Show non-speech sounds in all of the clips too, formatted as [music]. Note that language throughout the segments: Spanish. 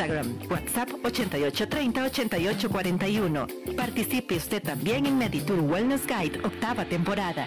Instagram, WhatsApp 8830-8841. Participe usted también en Meditour Wellness Guide, octava temporada.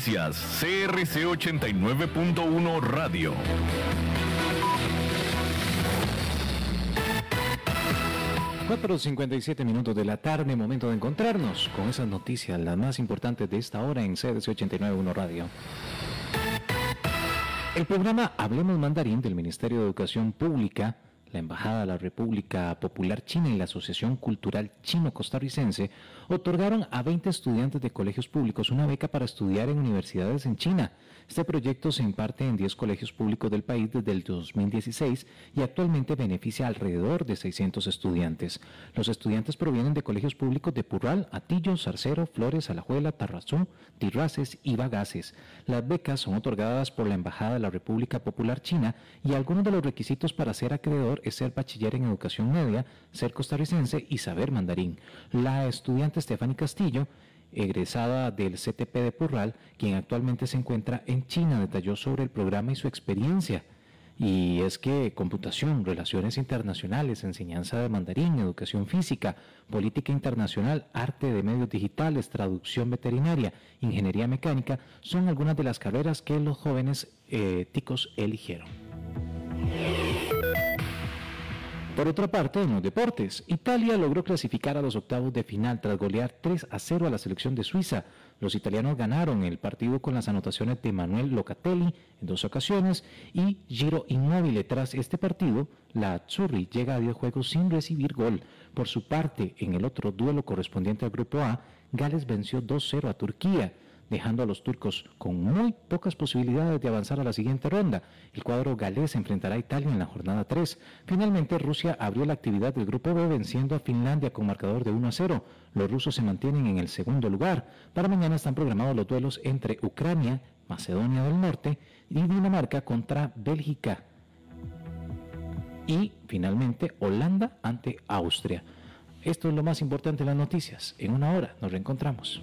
Noticias CRC 89.1 Radio. Cuatro minutos de la tarde, momento de encontrarnos con esas noticias, las más importantes de esta hora en CRC 89.1 Radio. El programa Hablemos Mandarín del Ministerio de Educación Pública la Embajada de la República Popular China y la Asociación Cultural Chino-Costarricense otorgaron a 20 estudiantes de colegios públicos una beca para estudiar en universidades en China. Este proyecto se imparte en 10 colegios públicos del país desde el 2016 y actualmente beneficia alrededor de 600 estudiantes. Los estudiantes provienen de colegios públicos de Purral, Atillo, Zarcero, Flores, Alajuela, Tarrazú, Tirraces y Bagaces. Las becas son otorgadas por la Embajada de la República Popular China y algunos de los requisitos para ser acreedor es ser bachiller en educación media, ser costarricense y saber mandarín. La estudiante Stephanie Castillo egresada del CTP de Purral, quien actualmente se encuentra en China, detalló sobre el programa y su experiencia. Y es que computación, relaciones internacionales, enseñanza de mandarín, educación física, política internacional, arte de medios digitales, traducción veterinaria, ingeniería mecánica, son algunas de las carreras que los jóvenes eh, ticos eligieron. Por otra parte, en los deportes, Italia logró clasificar a los octavos de final tras golear 3 a 0 a la selección de Suiza. Los italianos ganaron el partido con las anotaciones de Manuel Locatelli en dos ocasiones y Giro Immobile. Tras este partido, la Azzurri llega a 10 juegos sin recibir gol. Por su parte, en el otro duelo correspondiente al Grupo A, Gales venció 2-0 a Turquía dejando a los turcos con muy pocas posibilidades de avanzar a la siguiente ronda. El cuadro galés enfrentará a Italia en la jornada 3. Finalmente, Rusia abrió la actividad del Grupo B venciendo a Finlandia con marcador de 1 a 0. Los rusos se mantienen en el segundo lugar. Para mañana están programados los duelos entre Ucrania, Macedonia del Norte y Dinamarca contra Bélgica. Y finalmente Holanda ante Austria. Esto es lo más importante de las noticias. En una hora nos reencontramos.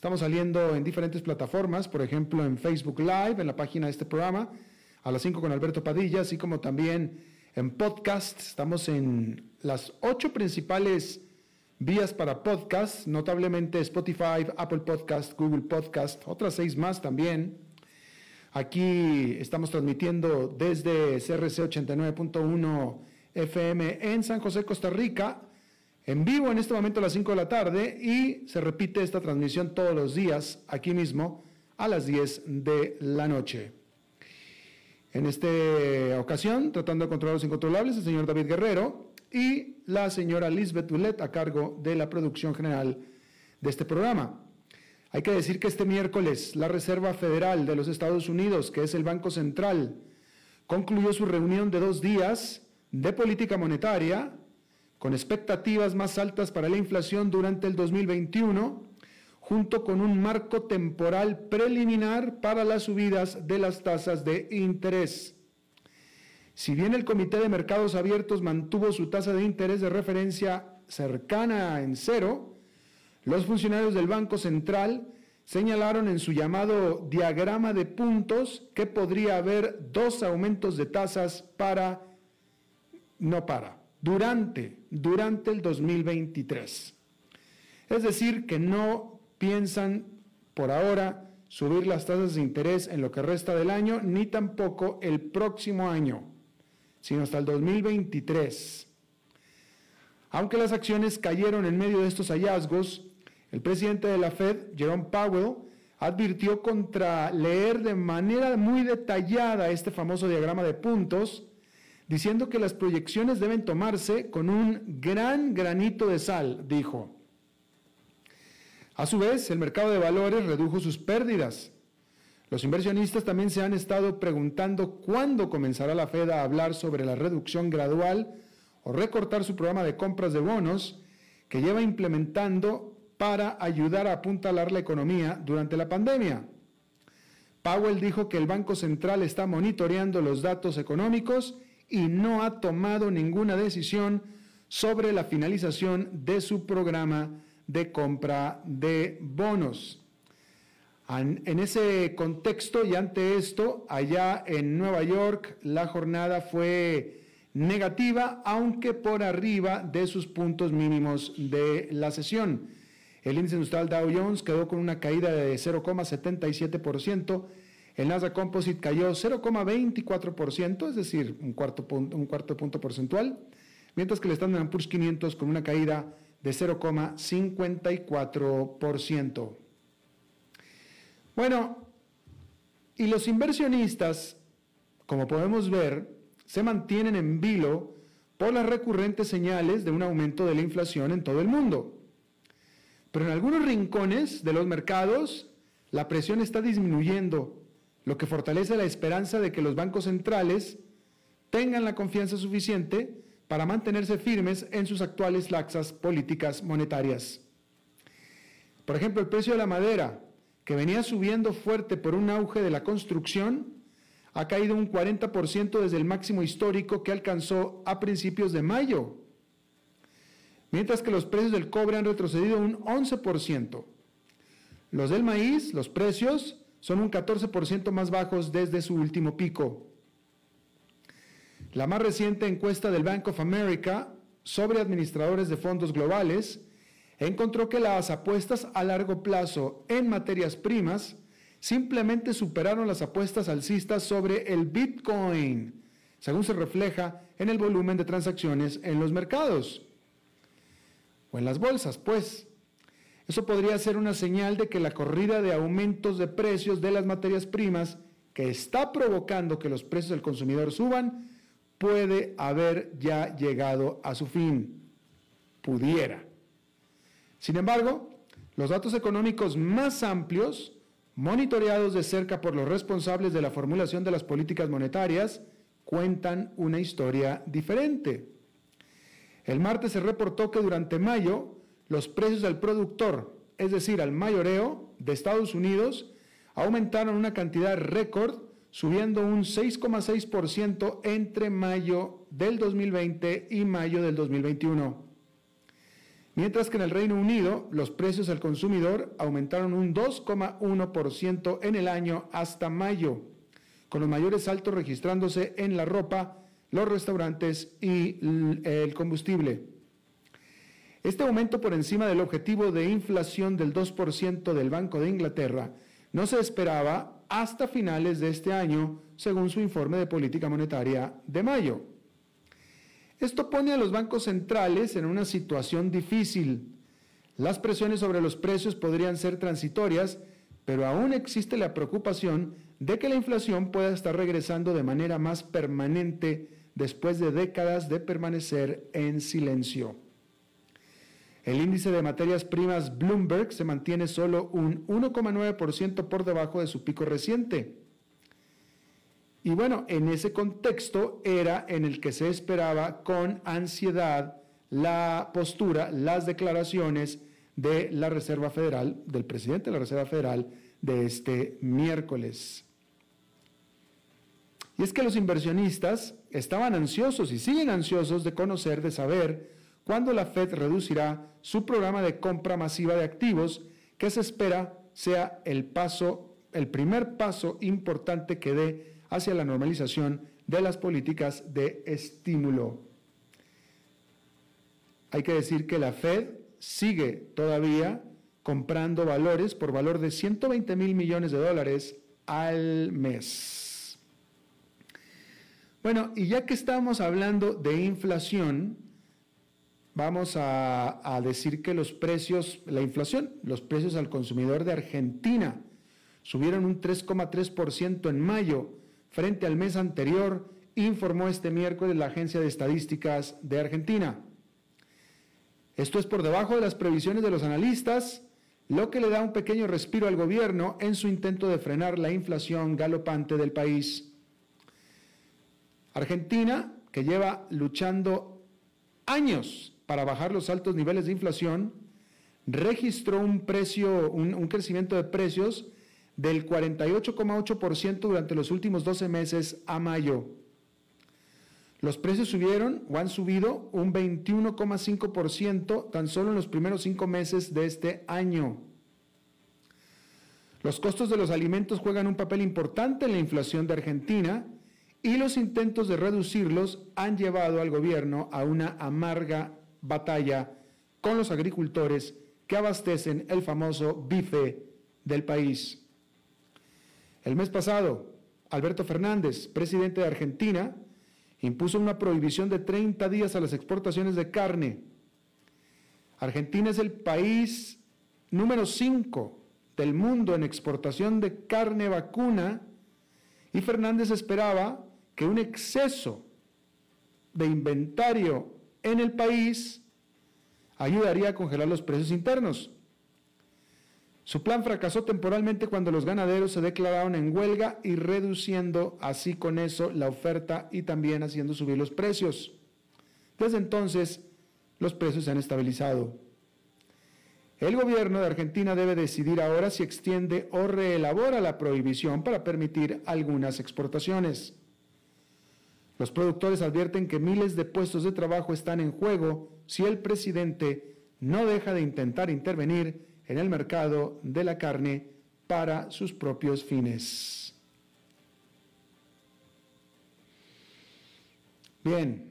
Estamos saliendo en diferentes plataformas, por ejemplo en Facebook Live, en la página de este programa, a las 5 con Alberto Padilla, así como también en podcast. Estamos en las ocho principales vías para podcast, notablemente Spotify, Apple Podcast, Google Podcast, otras seis más también. Aquí estamos transmitiendo desde CRC 89.1 FM en San José, Costa Rica en vivo en este momento a las 5 de la tarde y se repite esta transmisión todos los días aquí mismo a las 10 de la noche. En esta ocasión, tratando de controlar los incontrolables, el señor David Guerrero y la señora Lisbeth Bullet a cargo de la producción general de este programa. Hay que decir que este miércoles la Reserva Federal de los Estados Unidos, que es el Banco Central, concluyó su reunión de dos días de política monetaria con expectativas más altas para la inflación durante el 2021 junto con un marco temporal preliminar para las subidas de las tasas de interés. Si bien el Comité de Mercados Abiertos mantuvo su tasa de interés de referencia cercana en cero, los funcionarios del Banco Central señalaron en su llamado diagrama de puntos que podría haber dos aumentos de tasas para, no para, durante, durante el 2023. Es decir, que no piensan por ahora subir las tasas de interés en lo que resta del año, ni tampoco el próximo año, sino hasta el 2023. Aunque las acciones cayeron en medio de estos hallazgos, el presidente de la Fed, Jerome Powell, advirtió contra leer de manera muy detallada este famoso diagrama de puntos, diciendo que las proyecciones deben tomarse con un gran granito de sal, dijo. A su vez, el mercado de valores redujo sus pérdidas. Los inversionistas también se han estado preguntando cuándo comenzará la Fed a hablar sobre la reducción gradual o recortar su programa de compras de bonos que lleva implementando para ayudar a apuntalar la economía durante la pandemia. Powell dijo que el Banco Central está monitoreando los datos económicos y no ha tomado ninguna decisión sobre la finalización de su programa de compra de bonos. En ese contexto y ante esto, allá en Nueva York la jornada fue negativa, aunque por arriba de sus puntos mínimos de la sesión. El índice industrial Dow Jones quedó con una caída de 0,77%, el Nasdaq Composite cayó 0,24%, es decir, un cuarto, punto, un cuarto punto porcentual, mientras que el Standard Poor's 500 con una caída de 0,54%. Bueno, y los inversionistas, como podemos ver, se mantienen en vilo por las recurrentes señales de un aumento de la inflación en todo el mundo. Pero en algunos rincones de los mercados, la presión está disminuyendo, lo que fortalece la esperanza de que los bancos centrales tengan la confianza suficiente para mantenerse firmes en sus actuales laxas políticas monetarias. Por ejemplo, el precio de la madera, que venía subiendo fuerte por un auge de la construcción, ha caído un 40% desde el máximo histórico que alcanzó a principios de mayo, mientras que los precios del cobre han retrocedido un 11%. Los del maíz, los precios, son un 14% más bajos desde su último pico. La más reciente encuesta del Bank of America sobre administradores de fondos globales encontró que las apuestas a largo plazo en materias primas simplemente superaron las apuestas alcistas sobre el Bitcoin, según se refleja en el volumen de transacciones en los mercados o en las bolsas, pues. Eso podría ser una señal de que la corrida de aumentos de precios de las materias primas que está provocando que los precios del consumidor suban puede haber ya llegado a su fin. Pudiera. Sin embargo, los datos económicos más amplios, monitoreados de cerca por los responsables de la formulación de las políticas monetarias, cuentan una historia diferente. El martes se reportó que durante mayo los precios al productor, es decir, al mayoreo de Estados Unidos, aumentaron una cantidad récord subiendo un 6,6% entre mayo del 2020 y mayo del 2021. Mientras que en el Reino Unido los precios al consumidor aumentaron un 2,1% en el año hasta mayo, con los mayores saltos registrándose en la ropa, los restaurantes y el combustible. Este aumento por encima del objetivo de inflación del 2% del Banco de Inglaterra no se esperaba hasta finales de este año, según su informe de política monetaria de mayo. Esto pone a los bancos centrales en una situación difícil. Las presiones sobre los precios podrían ser transitorias, pero aún existe la preocupación de que la inflación pueda estar regresando de manera más permanente después de décadas de permanecer en silencio. El índice de materias primas Bloomberg se mantiene solo un 1,9% por debajo de su pico reciente. Y bueno, en ese contexto era en el que se esperaba con ansiedad la postura, las declaraciones de la Reserva Federal, del presidente de la Reserva Federal de este miércoles. Y es que los inversionistas estaban ansiosos y siguen ansiosos de conocer, de saber cuándo la Fed reducirá su programa de compra masiva de activos, que se espera sea el paso, el primer paso importante que dé hacia la normalización de las políticas de estímulo. Hay que decir que la Fed sigue todavía comprando valores por valor de 120 mil millones de dólares al mes. Bueno, y ya que estamos hablando de inflación, vamos a, decir que los precios, la inflación, los precios al consumidor de Argentina subieron un 3,3% en mayo frente al mes anterior, informó este miércoles la Agencia de Estadísticas de Argentina. Esto es por debajo de las previsiones de los analistas, lo que le da un pequeño respiro al gobierno en su intento de frenar la inflación galopante del país. Argentina, que lleva luchando años para bajar los altos niveles de inflación, registró un precio, un, crecimiento de precios del 48,8% durante los últimos 12 meses a mayo. Los precios subieron o han subido un 21,5% tan solo en los primeros cinco meses de este año. Los costos de los alimentos juegan un papel importante en la inflación de Argentina y los intentos de reducirlos han llevado al gobierno a una amarga batalla con los agricultores que abastecen el famoso bife del país. El mes pasado, Alberto Fernández, presidente de Argentina, impuso una prohibición de 30 días a las exportaciones de carne. Argentina es el país número 5 del mundo en exportación de carne vacuna y Fernández esperaba que un exceso de inventario en el país ayudaría a congelar los precios internos. Su plan fracasó temporalmente cuando los ganaderos se declararon en huelga y reduciendo así con eso la oferta y también haciendo subir los precios. Desde entonces, los precios se han estabilizado. El gobierno de Argentina debe decidir ahora si extiende o reelabora la prohibición para permitir algunas exportaciones. Los productores advierten que miles de puestos de trabajo están en juego si el presidente no deja de intentar intervenir en el mercado de la carne para sus propios fines. Bien,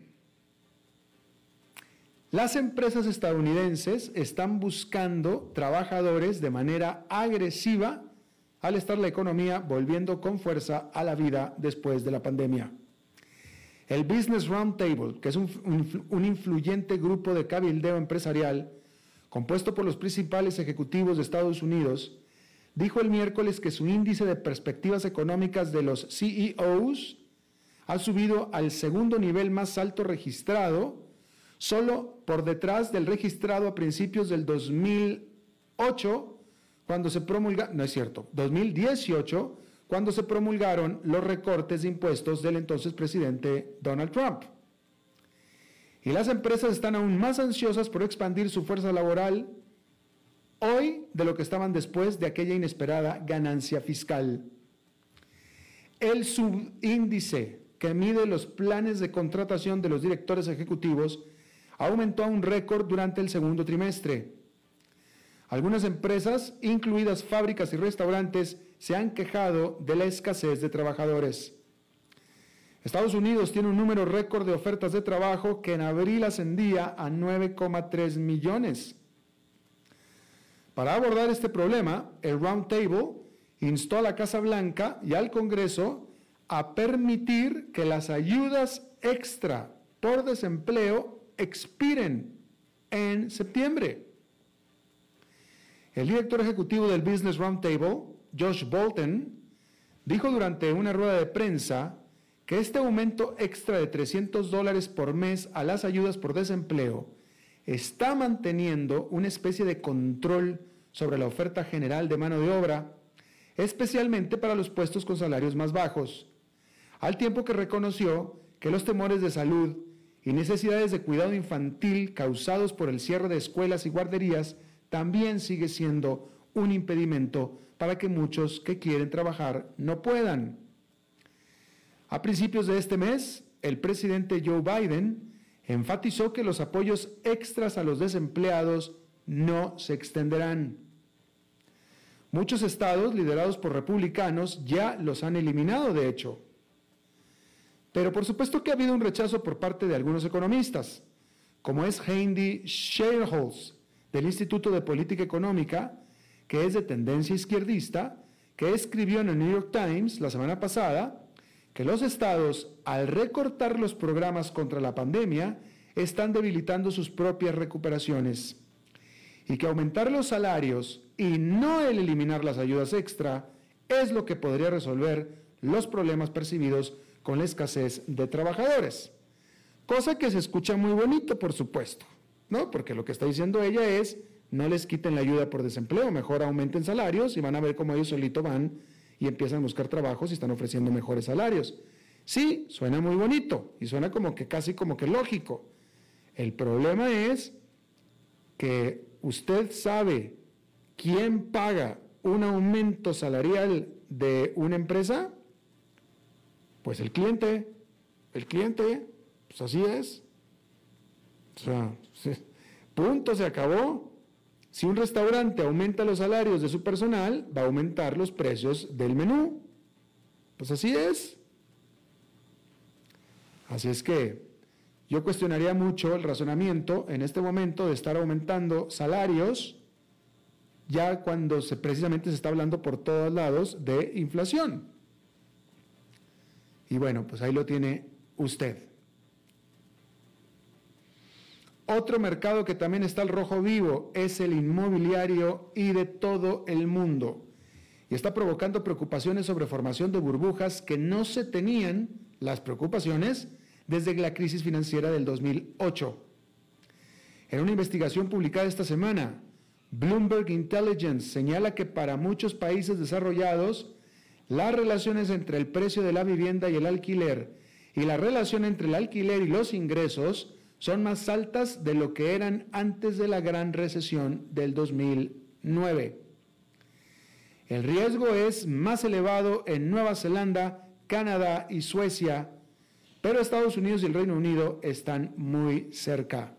las empresas estadounidenses están buscando trabajadores de manera agresiva al estar la economía volviendo con fuerza a la vida después de la pandemia. El Business Roundtable, que es un, influyente grupo de cabildeo empresarial, compuesto por los principales ejecutivos de Estados Unidos, dijo el miércoles que su índice de perspectivas económicas de los CEOs ha subido al segundo nivel más alto registrado, solo por detrás del registrado a principios del 2008, cuando se promulgaron, no es cierto, 2018, cuando se promulgaron los recortes de impuestos del entonces presidente Donald Trump. Y las empresas están aún más ansiosas por expandir su fuerza laboral hoy de lo que estaban después de aquella inesperada ganancia fiscal. El subíndice que mide los planes de contratación de los directores ejecutivos aumentó a un récord durante el segundo trimestre. Algunas empresas, incluidas fábricas y restaurantes, se han quejado de la escasez de trabajadores. Estados Unidos tiene un número récord de ofertas de trabajo que en abril ascendía a 9,3 millones. Para abordar este problema, el Round Table instó a la Casa Blanca y al Congreso a permitir que las ayudas extra por desempleo expiren en septiembre. El director ejecutivo del Business Roundtable, Josh Bolton, dijo durante una rueda de prensa que este aumento extra de 300 dólares por mes a las ayudas por desempleo está manteniendo una especie de control sobre la oferta general de mano de obra, especialmente para los puestos con salarios más bajos, al tiempo que reconoció que los temores de salud y necesidades de cuidado infantil causados por el cierre de escuelas y guarderías también sigue siendo un impedimento para que muchos que quieren trabajar no puedan. A principios de este mes, el presidente Joe Biden enfatizó que los apoyos extras a los desempleados no se extenderán. Muchos estados liderados por republicanos ya los han eliminado, de hecho. Pero por supuesto que ha habido un rechazo por parte de algunos economistas, como es Heidi Shareholz, del Instituto de Política Económica, que es de tendencia izquierdista, que escribió en el New York Times la semana pasada que los estados, al recortar los programas contra la pandemia, están debilitando sus propias recuperaciones y que aumentar los salarios y no el eliminar las ayudas extra es lo que podría resolver los problemas percibidos con la escasez de trabajadores. Cosa que se escucha muy bonito, por supuesto, ¿no? Porque lo que está diciendo ella es, no les quiten la ayuda por desempleo, mejor aumenten salarios y van a ver cómo ellos solito van y empiezan a buscar trabajos y están ofreciendo mejores salarios. Sí, suena muy bonito y suena como que casi como que lógico. El problema es que usted sabe quién paga un aumento salarial de una empresa, pues el cliente, el cliente, pues así es. O sea, [laughs] punto, se acabó. Si un restaurante aumenta los salarios de su personal, va a aumentar los precios del menú. Pues así es. Así es que yo cuestionaría mucho el razonamiento en este momento de estar aumentando salarios ya cuando precisamente se está hablando por todos lados de inflación. Y bueno, pues ahí lo tiene usted. Otro mercado que también está al rojo vivo es el inmobiliario y de todo el mundo. Y está provocando preocupaciones sobre formación de burbujas que no se tenían las preocupaciones desde la crisis financiera del 2008. En una investigación publicada esta semana, Bloomberg Intelligence señala que para muchos países desarrollados, las relaciones entre el precio de la vivienda y el alquiler y la relación entre el alquiler y los ingresos son más altas de lo que eran antes de la gran recesión del 2009. El riesgo es más elevado en Nueva Zelanda, Canadá y Suecia, pero Estados Unidos y el Reino Unido están muy cerca.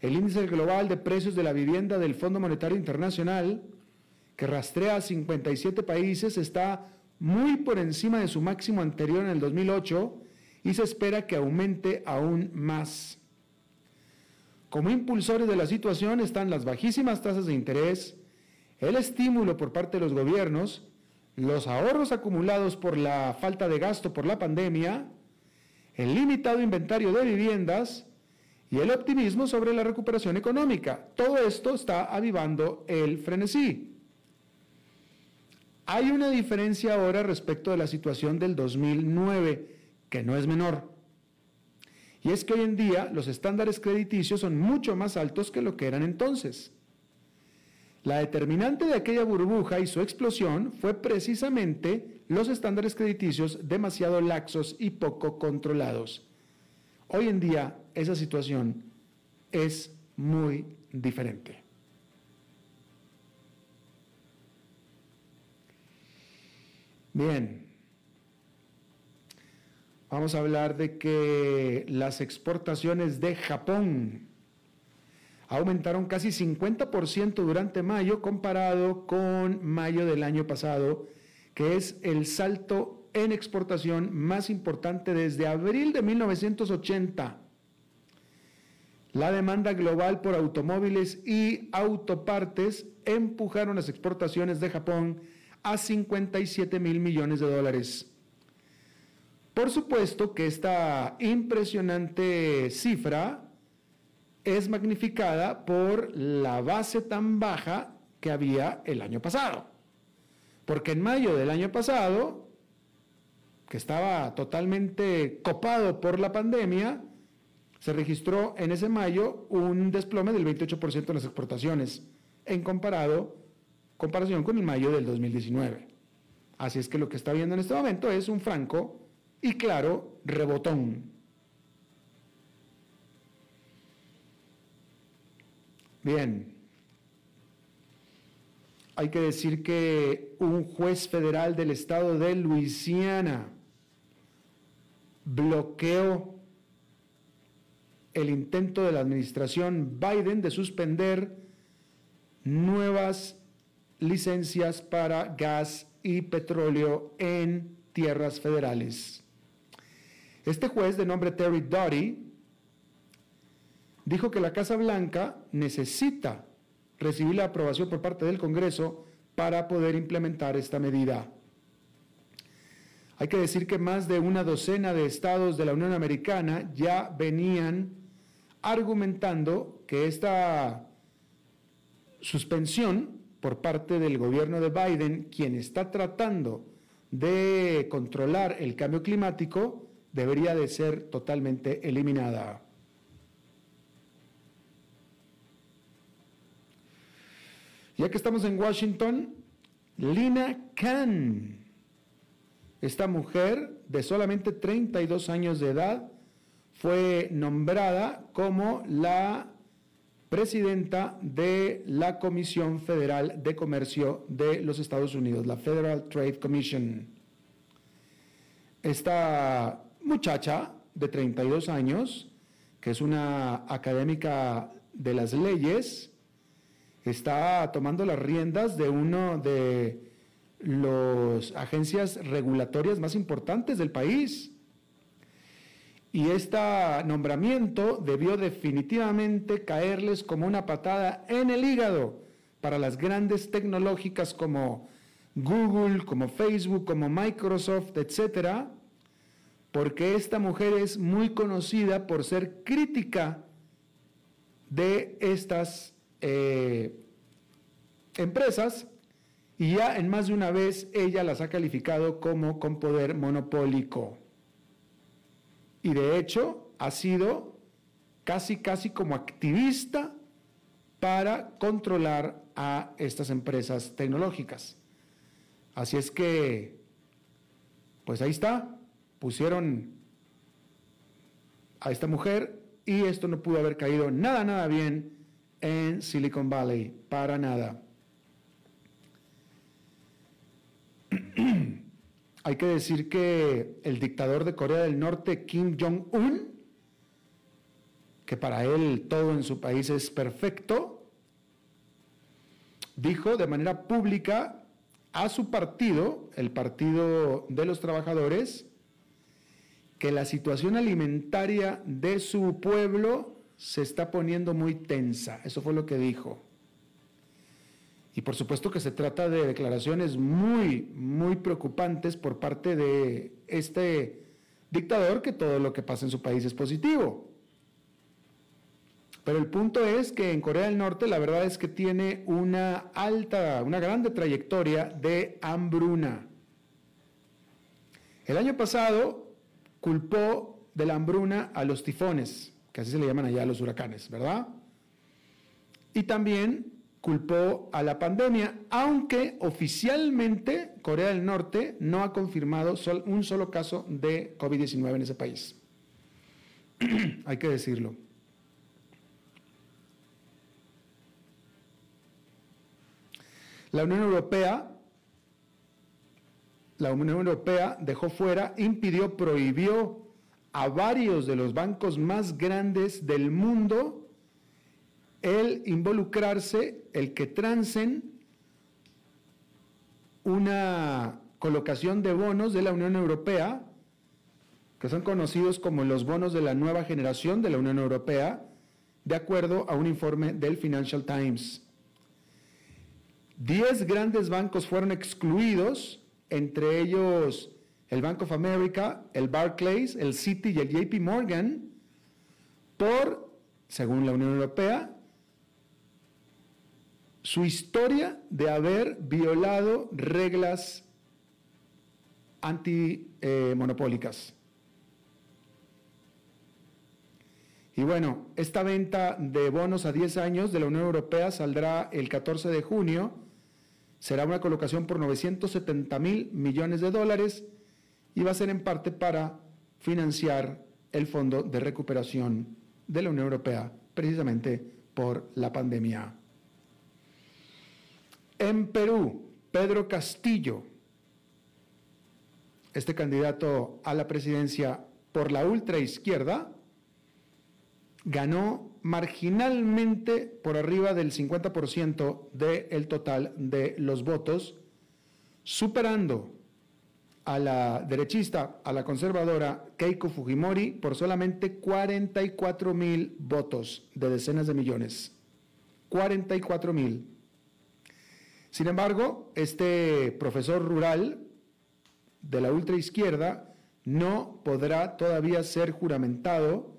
El índice global de precios de la vivienda del Fondo Monetario Internacional, que rastrea a 57 países, está muy por encima de su máximo anterior en el 2008 y se espera que aumente aún más. Como impulsores de la situación están las bajísimas tasas de interés, el estímulo por parte de los gobiernos, los ahorros acumulados por la falta de gasto por la pandemia, el limitado inventario de viviendas y el optimismo sobre la recuperación económica. Todo esto está avivando el frenesí. Hay una diferencia ahora respecto de la situación del 2009, que no es menor. Y es que hoy en día los estándares crediticios son mucho más altos que lo que eran entonces. La determinante de aquella burbuja y su explosión fue precisamente los estándares crediticios demasiado laxos y poco controlados. Hoy en día esa situación es muy diferente. Bien, vamos a hablar de que las exportaciones de Japón aumentaron casi 50% durante mayo comparado con mayo del año pasado, que es el salto en exportación más importante desde abril de 1980. La demanda global por automóviles y autopartes empujaron las exportaciones de Japón a 57 mil millones de dólares. Por supuesto que esta impresionante cifra es magnificada por la base tan baja que había el año pasado. Porque en mayo del año pasado, que estaba totalmente copado por la pandemia, se registró en ese mayo un desplome del 28% en las exportaciones en comparado, comparación con el mayo del 2019. Así es que lo que está viendo en este momento es un franco y claro rebotón. Bien. Hay que decir que un juez federal del estado de Luisiana bloqueó el intento de la administración Biden de suspender nuevas licencias para gas y petróleo en tierras federales. Este juez de nombre Terry Doughty dijo que la Casa Blanca necesita recibir la aprobación por parte del Congreso para poder implementar esta medida. Hay que decir que más de una docena de estados de la Unión Americana ya venían argumentando que esta suspensión por parte del gobierno de Biden, quien está tratando de controlar el cambio climático, debería de ser totalmente eliminada. Ya que estamos en Washington, Lina Khan, esta mujer de solamente 32 años de edad, fue nombrada como la presidenta de la Comisión Federal de Comercio de los Estados Unidos, la Federal Trade Commission. Esta muchacha de 32 años, que es una académica de las leyes, está tomando las riendas de una de las agencias regulatorias más importantes del país. Y este nombramiento debió definitivamente caerles como una patada en el hígado para las grandes tecnológicas como Google, como Facebook, como Microsoft, etcétera, porque esta mujer es muy conocida por ser crítica de estas eh, empresas y ya en más de una vez ella las ha calificado como con poder monopólico y de hecho ha sido casi, casi como activista para controlar a estas empresas tecnológicas. Así es que, pues ahí está, pusieron a esta mujer y esto no pudo haber caído nada, nada bien en Silicon Valley, para nada. [clears throat] Hay que decir que el dictador de Corea del Norte, Kim Jong-un, que para él todo en su país es perfecto, dijo de manera pública a su partido, el Partido de los Trabajadores, que la situación alimentaria de su pueblo se está poniendo muy tensa. Eso fue lo que dijo. Y por supuesto que se trata de declaraciones muy, muy preocupantes por parte de este dictador que todo lo que pasa en su país es positivo. Pero el punto es que en Corea del Norte la verdad es que tiene una alta, una grande trayectoria de hambruna. El año pasado culpó de la hambruna a los tifones, que así se le llaman allá a los huracanes, ¿verdad? Y también culpó a la pandemia, aunque oficialmente Corea del Norte no ha confirmado un solo caso de COVID-19 en ese país. [clears throat] Hay que decirlo. La Unión Europea, la Unión Europea dejó fuera, impidió, prohibió a varios de los bancos más grandes del mundo el involucrarse, el que trancen una colocación de bonos de la Unión Europea, que son conocidos como los bonos de la nueva generación de la Unión Europea, de acuerdo a un informe del Financial Times. Diez grandes bancos fueron excluidos, entre ellos el Bank of America, el Barclays, el Citi y el JP Morgan, por, según la Unión Europea, su historia de haber violado reglas antimonopólicas. y bueno, esta venta de bonos a 10 años de la Unión Europea saldrá el 14 de junio. Será una colocación por 970 mil millones de dólares y va a ser en parte para financiar el Fondo de Recuperación de la Unión Europea, precisamente por la pandemia. En Perú, Pedro Castillo, este candidato a la presidencia por la ultraizquierda, ganó marginalmente por arriba del 50% del total de los votos, superando a la derechista, a la conservadora Keiko Fujimori por solamente 44 mil votos de decenas de millones. 44 mil. Sin embargo, este profesor rural de la ultraizquierda no podrá todavía ser juramentado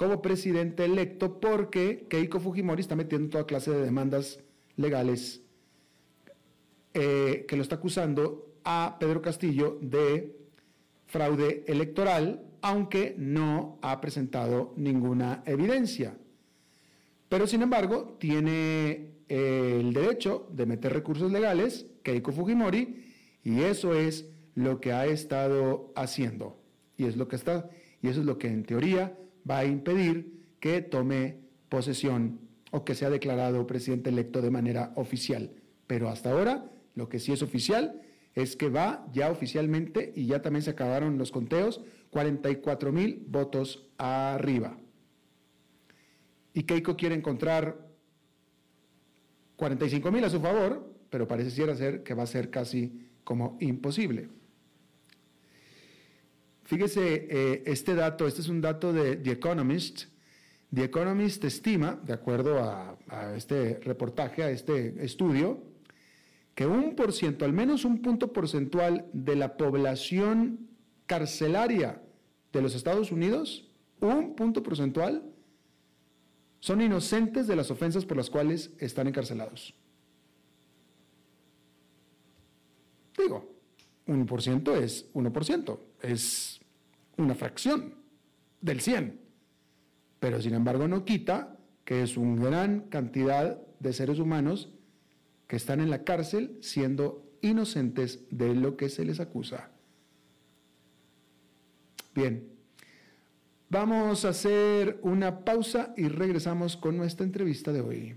como presidente electo porque Keiko Fujimori está metiendo toda clase de demandas legales eh, que lo está acusando a Pedro Castillo de fraude electoral, aunque no ha presentado ninguna evidencia. Pero sin embargo, tiene eh, el derecho de meter recursos legales, Keiko Fujimori, y eso es lo que ha estado haciendo. Y es lo que está, y eso es lo que en teoría va a impedir que tome posesión o que sea declarado presidente electo de manera oficial. Pero hasta ahora, lo que sí es oficial es que va ya oficialmente, y ya también se acabaron los conteos, 44 mil votos arriba. Y Keiko quiere encontrar 45 mil a su favor, pero parece ser que va a ser casi como imposible. Fíjese eh, este dato, este es un dato de The Economist. The Economist estima, de acuerdo a, este reportaje, a este estudio, que un por ciento, al menos un punto porcentual de la población carcelaria de los Estados Unidos, un punto porcentual, son inocentes de las ofensas por las cuales están encarcelados. Digo, un por ciento es uno por ciento, es una fracción del 100, pero sin embargo no quita que es una gran cantidad de seres humanos que están en la cárcel siendo inocentes de lo que se les acusa. Bien, vamos a hacer una pausa y regresamos con nuestra entrevista de hoy.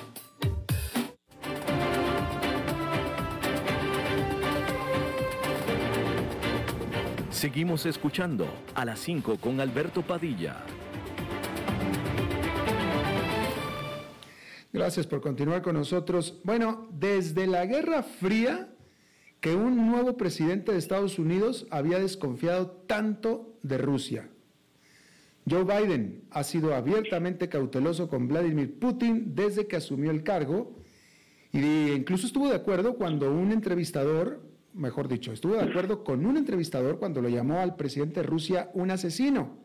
Seguimos escuchando a las 5 con Alberto Padilla. Gracias por continuar con nosotros. Bueno, desde la Guerra Fría que un nuevo presidente de Estados Unidos había desconfiado tanto de Rusia. Joe Biden ha sido abiertamente cauteloso con Vladimir Putin desde que asumió el cargo y incluso estuvo de acuerdo cuando un entrevistador, mejor dicho, estuvo de acuerdo con un entrevistador cuando lo llamó al presidente de Rusia un asesino.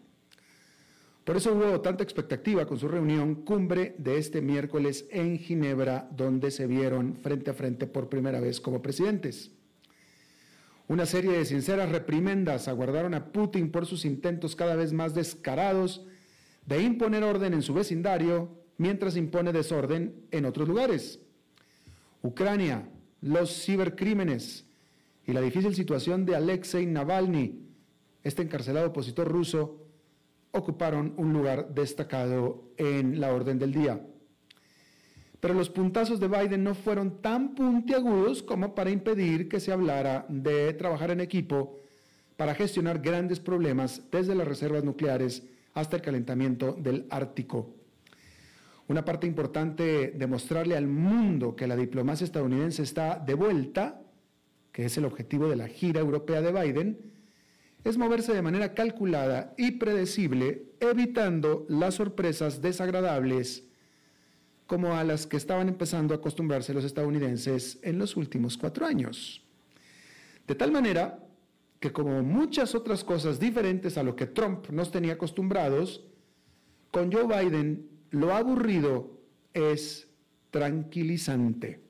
Por eso hubo tanta expectativa con su reunión cumbre de este miércoles en Ginebra, donde se vieron frente a frente por primera vez como presidentes. Una serie de sinceras reprimendas aguardaron a Putin por sus intentos cada vez más descarados de imponer orden en su vecindario mientras impone desorden en otros lugares. Ucrania, los cibercrímenes y la difícil situación de Alexei Navalny, este encarcelado opositor ruso, ocuparon un lugar destacado en la orden del día. Pero los puntazos de Biden no fueron tan puntiagudos como para impedir que se hablara de trabajar en equipo para gestionar grandes problemas desde las reservas nucleares hasta el calentamiento del Ártico. Una parte importante de mostrarle al mundo que la diplomacia estadounidense está de vuelta, que es el objetivo de la gira europea de Biden, es moverse de manera calculada y predecible, evitando las sorpresas desagradables como a las que estaban empezando a acostumbrarse los estadounidenses en los últimos cuatro años. De tal manera que como muchas otras cosas diferentes a lo que Trump nos tenía acostumbrados, con Joe Biden lo aburrido es tranquilizante.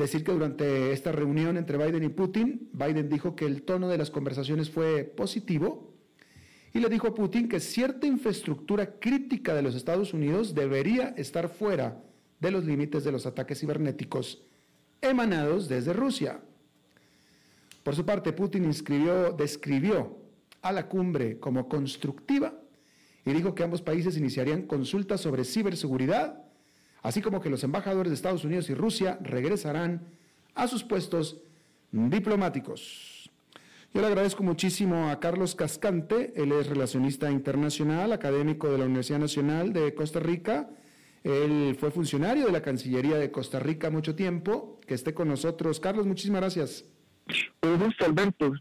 Decir que durante esta reunión entre Biden y Putin, Biden dijo que el tono de las conversaciones fue positivo y le dijo a Putin que cierta infraestructura crítica de los Estados Unidos debería estar fuera de los límites de los ataques cibernéticos emanados desde Rusia. Por su parte, Putin describió a la cumbre como constructiva y dijo que ambos países iniciarían consultas sobre ciberseguridad, así como que los embajadores de Estados Unidos y Rusia regresarán a sus puestos diplomáticos. Yo le agradezco muchísimo a Carlos Cascante, él es relacionista internacional, académico de la Universidad Nacional de Costa Rica. Él fue funcionario de la Cancillería de Costa Rica mucho tiempo. Que esté con nosotros. Carlos, muchísimas gracias. Un gusto, Alberto.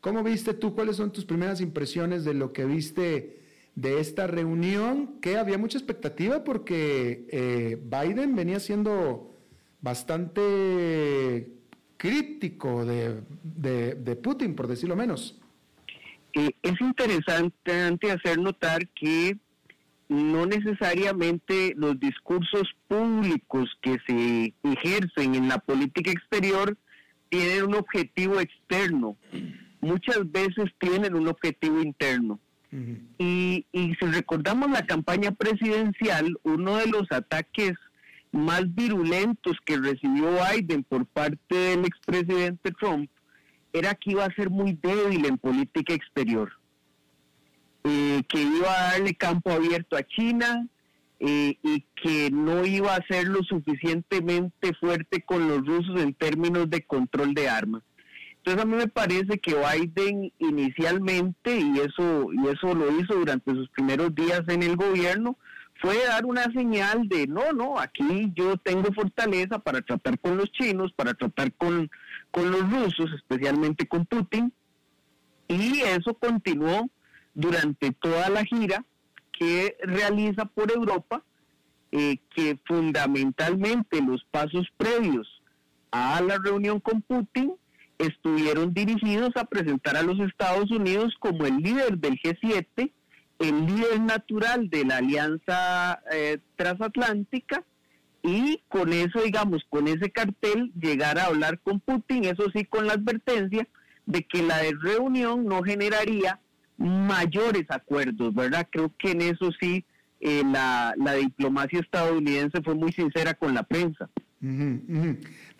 ¿Cómo viste tú? ¿Cuáles son tus primeras impresiones de lo que viste de esta reunión? Que había mucha expectativa porque eh, Biden venía siendo bastante crítico de, Putin, por decirlo menos. Eh, es interesante hacer notar que no necesariamente los discursos públicos que se ejercen en la política exterior tienen un objetivo externo, muchas veces tienen un objetivo interno. Y, y si recordamos la campaña presidencial, uno de los ataques más virulentos que recibió Biden por parte del expresidente Trump era que iba a ser muy débil en política exterior, eh, que iba a darle campo abierto a China eh, y que no iba a ser lo suficientemente fuerte con los rusos en términos de control de armas. Entonces a mí me parece que Biden inicialmente, y eso, y eso lo hizo durante sus primeros días en el gobierno, fue dar una señal de no, no, aquí yo tengo fortaleza para tratar con los chinos, para tratar con, los rusos, especialmente con Putin, y eso continuó durante toda la gira que realiza por Europa, eh, que fundamentalmente los pasos previos a la reunión con Putin estuvieron dirigidos a presentar a los Estados Unidos como el líder del G7 el líder natural de la alianza eh, transatlántica y con eso, digamos, con ese cartel llegar a hablar con Putin, eso sí con la advertencia de que la reunión no generaría mayores acuerdos, ¿verdad? Creo que en eso sí eh, la, diplomacia estadounidense fue muy sincera con la prensa.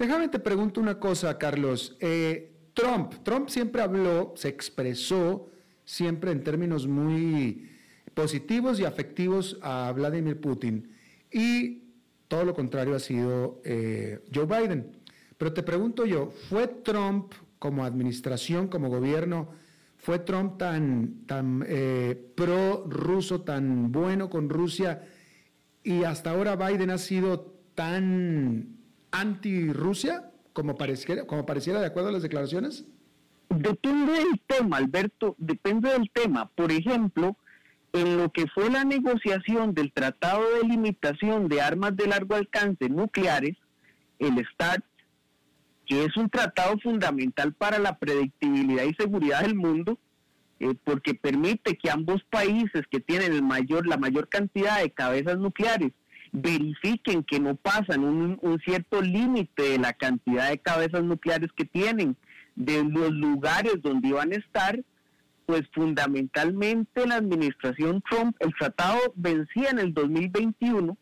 Déjame te pregunto una cosa, Carlos. Eh, Trump, Trump siempre habló, se expresó siempre en términos muy positivos y afectivos a Vladimir Putin y todo lo contrario ha sido eh, Joe Biden. Pero te pregunto yo, ¿fue Trump como administración, como gobierno, fue Trump tan, tan eh, pro-ruso, tan bueno con Rusia y hasta ahora Biden ha sido tan anti-Rusia como pareciera, como pareciera de acuerdo a las declaraciones? Depende del tema, Alberto, depende del tema. Por ejemplo, en lo que fue la negociación del Tratado de Limitación de Armas de Largo Alcance Nucleares, el START, que es un tratado fundamental para la predictibilidad y seguridad del mundo, eh, porque permite que ambos países que tienen el mayor, la mayor cantidad de cabezas nucleares verifiquen que no pasan un, cierto límite de la cantidad de cabezas nucleares que tienen, de los lugares donde iban a estar, pues fundamentalmente la administración Trump, el tratado vencía en el 2021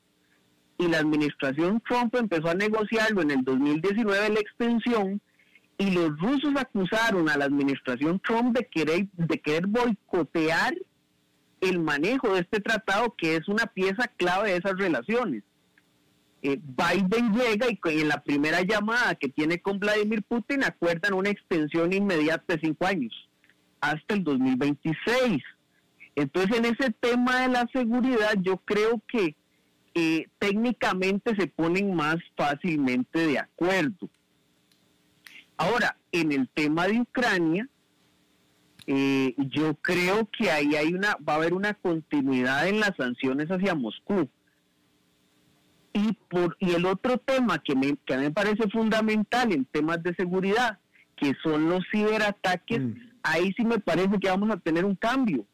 y la administración Trump empezó a negociarlo en el 2019 la extensión y los rusos acusaron a la administración Trump de querer, de querer boicotear el manejo de este tratado que es una pieza clave de esas relaciones. Eh, Biden llega y en la primera llamada que tiene con Vladimir Putin acuerdan una extensión inmediata de cinco años hasta el 2026. Entonces en ese tema de la seguridad yo creo que eh, técnicamente se ponen más fácilmente de acuerdo. Ahora, en el tema de Ucrania, eh, yo creo que ahí hay una, va a haber una continuidad en las sanciones hacia Moscú. Y, por, y el otro tema que, me, que a mí me parece fundamental en temas de seguridad, que son los ciberataques, mm. ahí sí me parece que vamos a tener un cambio.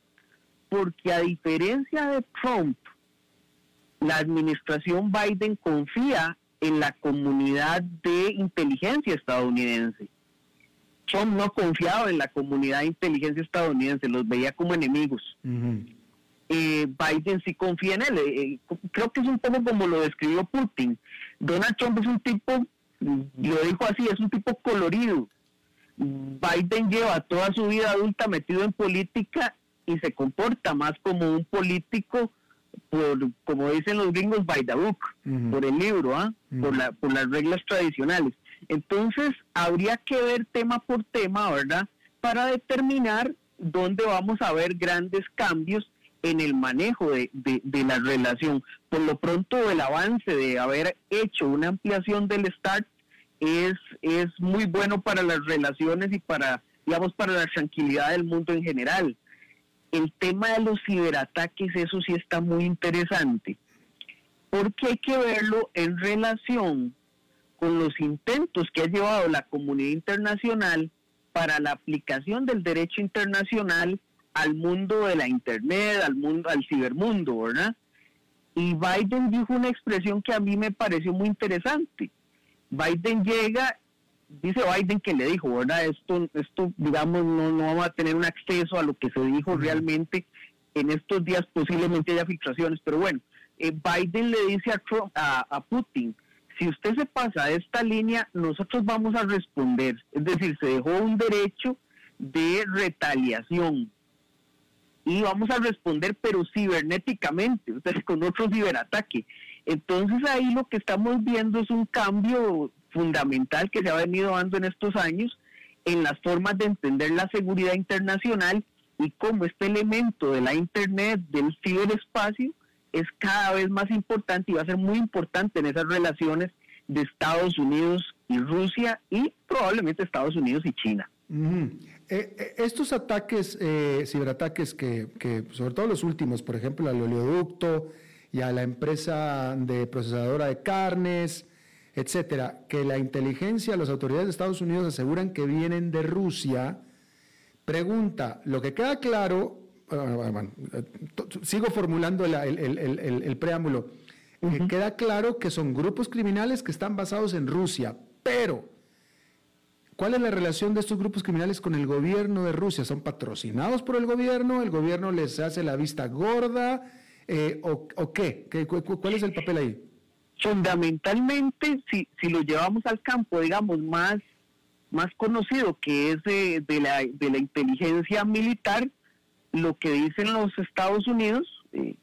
Porque a diferencia de Trump, la administración Biden confía en la comunidad de inteligencia estadounidense. Trump no confiaba en la comunidad de inteligencia estadounidense, los veía como enemigos. Eh, Biden sí confía en él. Eh, eh, creo que es un poco como lo describió Putin. Donald Trump es un tipo, lo dijo así, es un tipo colorido. Biden lleva toda su vida adulta metido en política y se comporta más como un político por, como dicen los gringos, by the book, por el libro, ¿ah? por, la, por las reglas tradicionales. Entonces, habría que ver tema por tema, ¿verdad? Para determinar dónde vamos a ver grandes cambios en el manejo de, de, la relación. Por lo pronto, el avance de haber hecho una ampliación del START es, es muy bueno para las relaciones y para, digamos, para la tranquilidad del mundo en general. El tema de los ciberataques, eso sí está muy interesante, porque hay que verlo en relación con los intentos que ha llevado la comunidad internacional para la aplicación del derecho internacional al mundo de la internet, al mundo, al cibermundo, ¿verdad? Y Biden dijo una expresión que a mí me pareció muy interesante. Biden llega, dice Biden que le dijo, ¿verdad? Esto, esto digamos, no, no vamos a tener un acceso a lo que se dijo realmente. En estos días posiblemente haya filtraciones, pero bueno, eh, Biden le dice a, a Putin, si usted se pasa a esta línea, nosotros vamos a responder. Es decir, se dejó un derecho de retaliación y vamos a responder, pero cibernéticamente, [laughs] o con otro ciberataque. Entonces ahí lo que estamos viendo es un cambio fundamental que se ha venido dando en estos años en las formas de entender la seguridad internacional y cómo este elemento de la Internet, del ciberespacio, es cada vez más importante y va a ser muy importante en esas relaciones de Estados Unidos y Rusia y probablemente Estados Unidos y China. Eh, eh, estos ataques, eh, ciberataques que, que, sobre todo los últimos, por ejemplo, al oleoducto y a la empresa de procesadora de carnes, etcétera, que la inteligencia, las autoridades de Estados Unidos aseguran que vienen de Rusia, pregunta, lo que queda claro sigo formulando el, preámbulo. queda claro que son grupos criminales que están basados en Rusia, pero ¿cuál es la relación de estos grupos criminales con el gobierno de Rusia? ¿Son patrocinados por el gobierno? ¿El gobierno les hace la vista gorda? Eh, o, qué? ¿Cuál es el papel ahí? Fundamentalmente, si, si lo llevamos al campo, digamos, más, más conocido, que es de, la, de la inteligencia militar, lo que dicen los Estados Unidos, eh,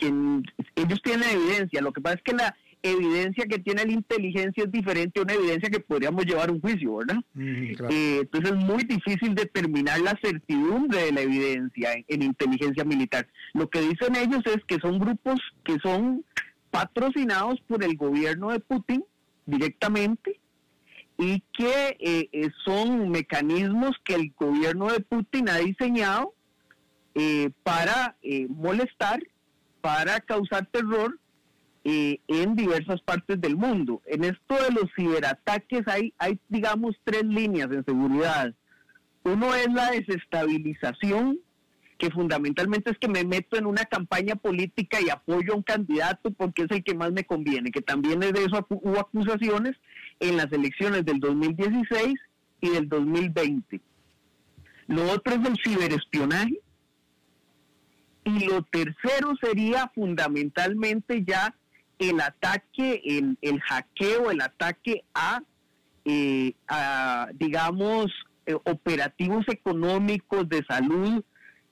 ellos tienen evidencia, lo que pasa es que la evidencia que tiene la inteligencia es diferente a una evidencia que podríamos llevar a un juicio, ¿verdad? Mm, eh, entonces es muy difícil determinar la certidumbre de la evidencia en, inteligencia militar. Lo que dicen ellos es que son grupos que son patrocinados por el gobierno de Putin directamente y que eh, eh, son mecanismos que el gobierno de Putin ha diseñado eh, para molestar, para causar terror en diversas partes del mundo. En esto de los ciberataques hay, hay, digamos, tres líneas de seguridad. Uno es la desestabilización, que fundamentalmente es que me meto en una campaña política y apoyo a un candidato porque es el que más me conviene, que también es de eso hubo acusaciones en las elecciones del 2016 y del 2020. Lo otro es el ciberespionaje. Y lo tercero sería fundamentalmente ya el ataque, el, el hackeo, el ataque a, eh, digamos, eh, operativos económicos de salud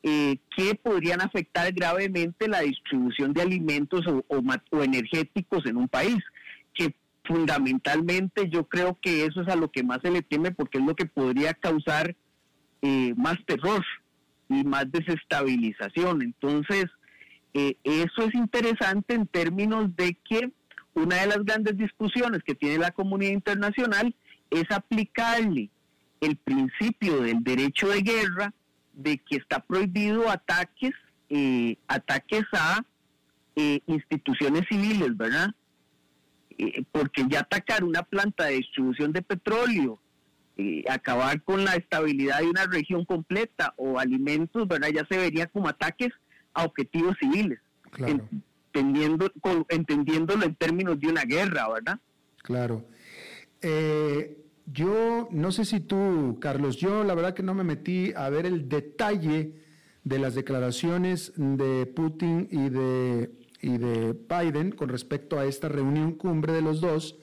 eh, que podrían afectar gravemente la distribución de alimentos o, o energéticos en un país, que fundamentalmente yo creo que eso es a lo que más se le teme porque es lo que podría causar eh, más terror y más desestabilización. Entonces, eh, eso es interesante en términos de que una de las grandes discusiones que tiene la comunidad internacional es aplicarle el principio del derecho de guerra, de que está prohibido ataques, eh, ataques a instituciones civiles, ¿verdad? Eh, porque ya atacar una planta de distribución de petróleo, eh, acabar con la estabilidad de una región completa o alimentos, ¿verdad? Ya se vería como ataques a objetivos civiles, entendiendo, entendiéndolo en términos de una guerra, ¿verdad? Claro. Eh, yo no sé si tú, Carlos, yo la verdad que no me metí a ver el detalle de las declaraciones de Putin y de y de Biden con respecto a esta reunión cumbre de los dos,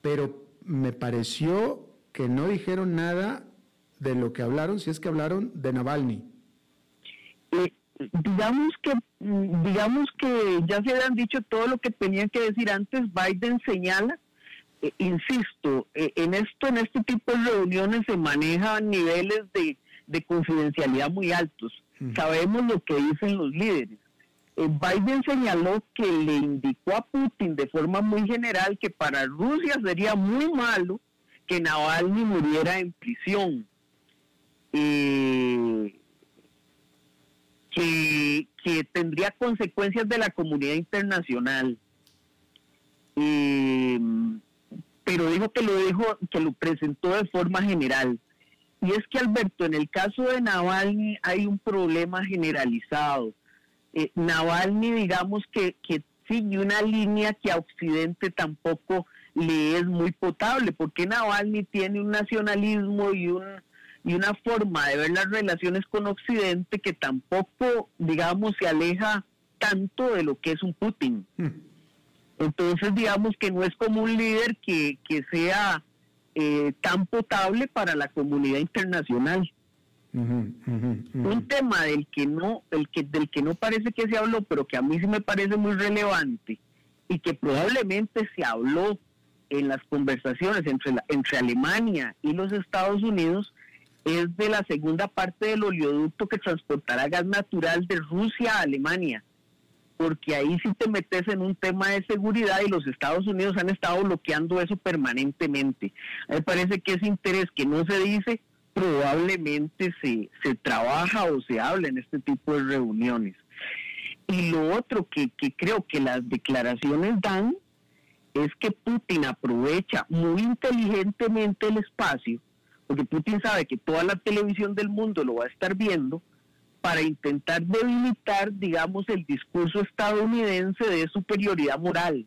pero me pareció que no dijeron nada de lo que hablaron, si es que hablaron de Navalny. Eh, digamos que digamos que ya se han dicho todo lo que tenían que decir antes. Biden señala, eh, insisto, eh, en esto, en este tipo de reuniones se manejan niveles de, confidencialidad muy altos. Sabemos lo que dicen los líderes. Eh, Biden señaló que le indicó a Putin de forma muy general que para Rusia sería muy malo que Navalny muriera en prisión. Eh, que, tendría consecuencias de la comunidad internacional. Eh, pero dijo que lo dijo, que lo presentó de forma general. Y es que Alberto, en el caso de Navalny hay un problema generalizado eh, Navalny, digamos que, que sigue una línea que a Occidente tampoco le es muy potable, porque Navalny tiene un nacionalismo y un y una forma de ver las relaciones con Occidente que tampoco, digamos, se aleja tanto de lo que es un Putin. Hmm. Entonces, digamos que no es como un líder que, que sea eh, tan potable para la comunidad internacional. Un tema del que no, el que, del que no parece que se habló, pero que a mí sí me parece muy relevante y que probablemente se habló en las conversaciones entre, entre Alemania y los Estados Unidos, es de la segunda parte del oleoducto que transportará gas natural de Rusia a Alemania. Porque ahí sí te metes en un tema de seguridad y los Estados Unidos han estado bloqueando eso permanentemente. me parece que ese interés que no se dice probablemente se, se trabaja o se habla en este tipo de reuniones. Y lo otro que, que creo que las declaraciones dan es que Putin aprovecha muy inteligentemente el espacio, porque Putin sabe que toda la televisión del mundo lo va a estar viendo, para intentar debilitar, digamos, el discurso estadounidense de superioridad moral.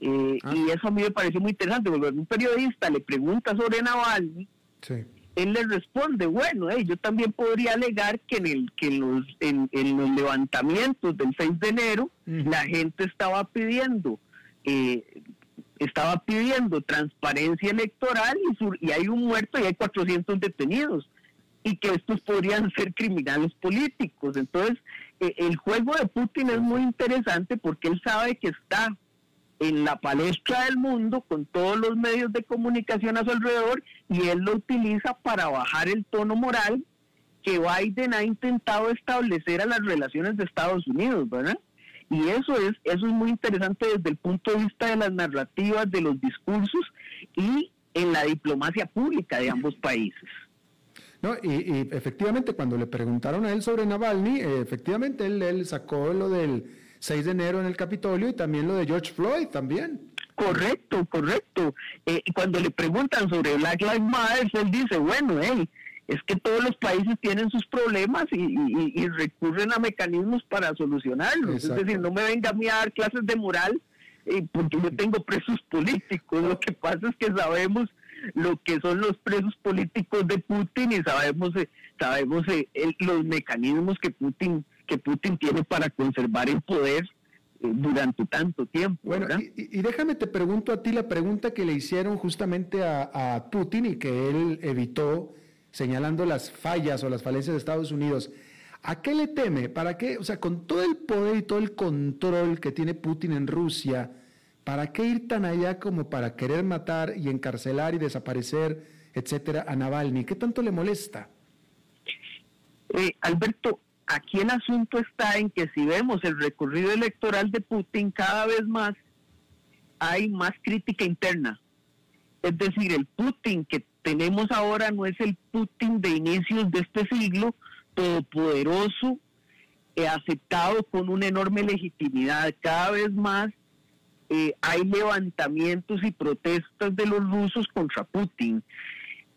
Eh, ah. Y eso a mí me parece muy interesante, porque un periodista le pregunta sobre Navalny, sí él le responde, bueno, eh, yo también podría alegar que en, el, que en, los, en, los levantamientos del 6 de enero la gente estaba pidiendo, eh, estaba pidiendo transparencia electoral y, y hay un muerto y hay 400 detenidos y que estos podrían ser criminales políticos. Entonces, eh, el juego de Putin es muy interesante porque él sabe que está en la palestra del mundo con todos los medios de comunicación a su alrededor y él lo utiliza para bajar el tono moral que Biden ha intentado establecer a las relaciones de Estados Unidos, ¿verdad? Y eso es eso es muy interesante desde el punto de vista de las narrativas, de los discursos y en la diplomacia pública de ambos países. No, y, efectivamente, cuando le preguntaron a él sobre Navalny, eh, efectivamente él, él sacó lo del 6 de enero en el Capitolio y también lo de George Floyd también. Correcto, correcto. Eh, cuando le preguntan sobre Black Lives Matter, él dice, bueno, hey, es que todos los países tienen sus problemas y, recurren a mecanismos para solucionarlos. Es decir, no me venga a mí a dar clases de moral eh, porque yo tengo presos políticos. Lo que pasa es que sabemos lo que son los presos políticos de Putin y sabemos eh, sabemos eh, los mecanismos que Putin que Putin tiene para conservar el poder eh, durante tanto tiempo. Bueno, y, déjame te pregunto a ti la pregunta que le hicieron justamente a, a, Putin y que él evitó señalando las fallas o las falencias de Estados Unidos. ¿A qué le teme? ¿Para qué? O sea, con todo el poder y todo el control que tiene Putin en Rusia, ¿Para qué ir tan allá como para querer matar y encarcelar y desaparecer, etcétera, a Navalny? ¿Qué tanto le molesta? Eh, Alberto, aquí el asunto está en que si vemos el recorrido electoral de Putin, cada vez más hay más crítica interna. Es decir, el Putin que tenemos ahora no es el Putin de inicios de este siglo, todopoderoso, eh, aceptado con una enorme legitimidad. Cada vez más eh, hay levantamientos y protestas de los rusos contra Putin.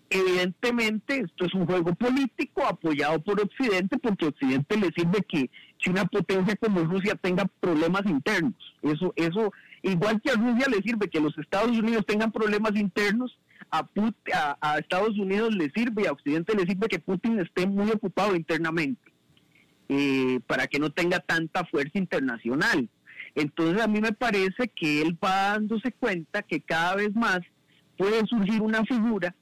Evidentemente, esto es un juego político apoyado por Occidente, porque Occidente le sirve que, si una potencia como Rusia tenga problemas internos. Eso, eso, igual que a Rusia le sirve que los Estados Unidos tengan problemas internos, a, a, Estados Unidos le sirve y a Occidente le sirve que Putin esté muy ocupado internamente, eh, para que no tenga tanta fuerza internacional. Entonces a mí me parece que él va dándose cuenta que cada vez más puede surgir una figura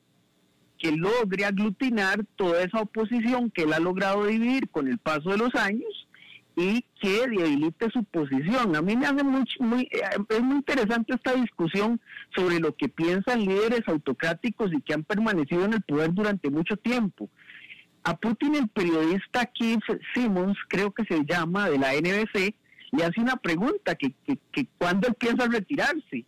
que logre aglutinar toda esa oposición que él ha logrado dividir con el paso de los años y que debilite su posición. A mí me hace muy, eh, es muy interesante esta discusión sobre lo que piensan líderes autocráticos y que han permanecido en el poder durante mucho tiempo. A Putin, el periodista Keith Simmons, creo que se llama, de la NBC, le hace una pregunta, que, que, que cuándo piensa retirarse.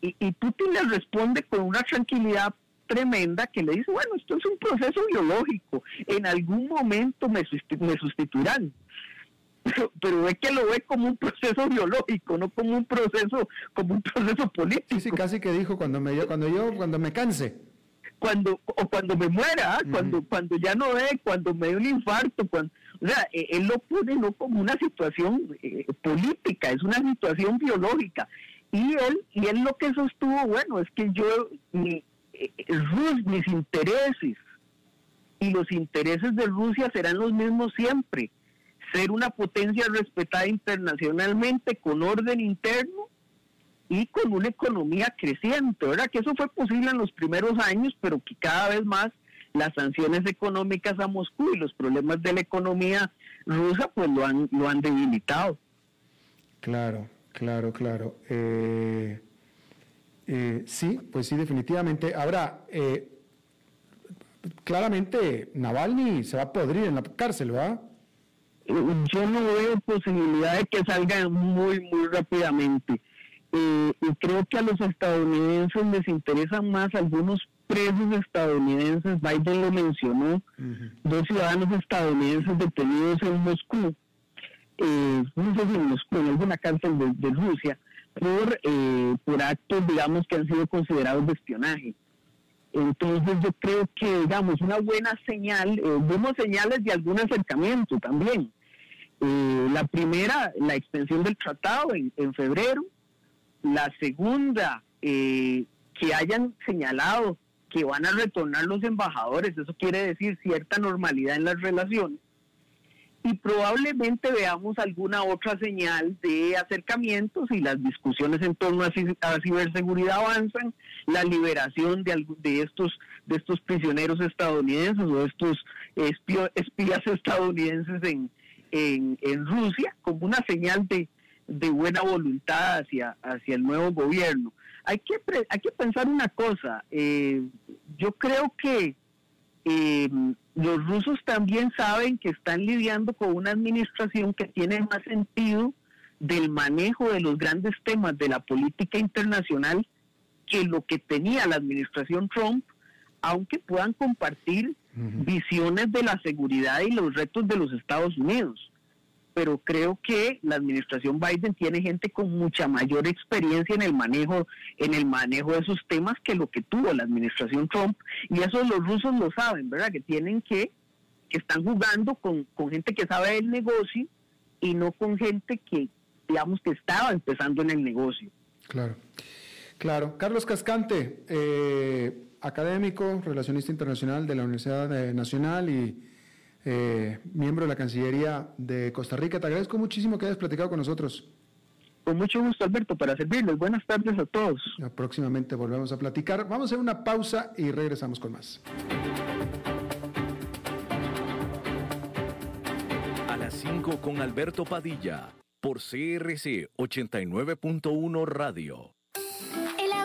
Y, y Putin le responde con una tranquilidad tremenda que le dice, bueno, esto es un proceso biológico, en algún momento me, me sustituirán. Pero, [laughs] pero es que lo ve como un proceso biológico, no como un proceso, como un proceso político. Sí, casi que dijo cuando me cuando yo, cuando me canse. Cuando, o cuando me muera, cuando, cuando ya no ve, cuando me dé un infarto, cuando, o sea, eh, él lo pone no como una situación eh, política, es una situación biológica. Y él, y él lo que sostuvo, bueno, es que yo, mi, eh, mis intereses y los intereses de Rusia serán los mismos siempre. Ser una potencia respetada internacionalmente con orden interno y con una economía creciente, ¿verdad? Que eso fue posible en los primeros años, pero que cada vez más las sanciones económicas a Moscú y los problemas de la economía rusa pues lo han, lo han debilitado. Claro, claro, claro. Eh, eh, sí, pues sí, definitivamente. Ahora, eh, claramente Navalny se va a podrir en la cárcel, ¿verdad? Yo no veo posibilidad de que salga muy, muy rápidamente. y creo que a los estadounidenses les interesan más algunos presos estadounidenses, Biden lo mencionó, dos ciudadanos estadounidenses detenidos en Moscú, eh, no sé si en Moscú, en alguna cárcel de, Rusia, por, eh, por actos, digamos, que han sido considerados de espionaje. Entonces yo creo que, digamos, una buena señal, eh, vemos señales de algún acercamiento también. Eh, la primera, la extensión del tratado en, en febrero. La segunda, que hayan señalado que van a retornar los embajadores, eso quiere decir cierta normalidad en las relaciones. Y probablemente veamos alguna otra señal de acercamientos y las discusiones en torno a, ciberseguridad avanzan, la liberación de, de, estos, de estos prisioneros estadounidenses o estos espías estadounidenses en, en, Rusia como una señal de, de buena voluntad hacia, hacia el nuevo gobierno hay que, hay que pensar una cosa. Eh, yo creo que eh, los rusos también saben que están lidiando con una administración que tiene más sentido del manejo de los grandes temas de la política internacional que lo que tenía la administración Trump, aunque puedan compartir visiones de la seguridad y los retos de los Estados Unidos. Pero creo que la administración Biden tiene gente con mucha mayor experiencia en el manejo, en el manejo de esos temas que lo que tuvo la administración Trump. Y eso los rusos lo saben, ¿verdad? Que tienen que, que están jugando con, con gente que sabe del negocio y no con gente que, digamos, que estaba empezando en el negocio. Claro. Claro. Carlos Cascante, eh, académico, relacionista internacional de la Universidad eh, Nacional y eh, miembro de la Cancillería de Costa Rica. Te agradezco muchísimo que hayas platicado con nosotros. Con mucho gusto, Alberto, para servirles. Buenas tardes a todos. próximamente volvemos a platicar. Vamos a hacer una pausa y regresamos con más. A las 5 con Alberto Padilla, por CRC 89.1 Radio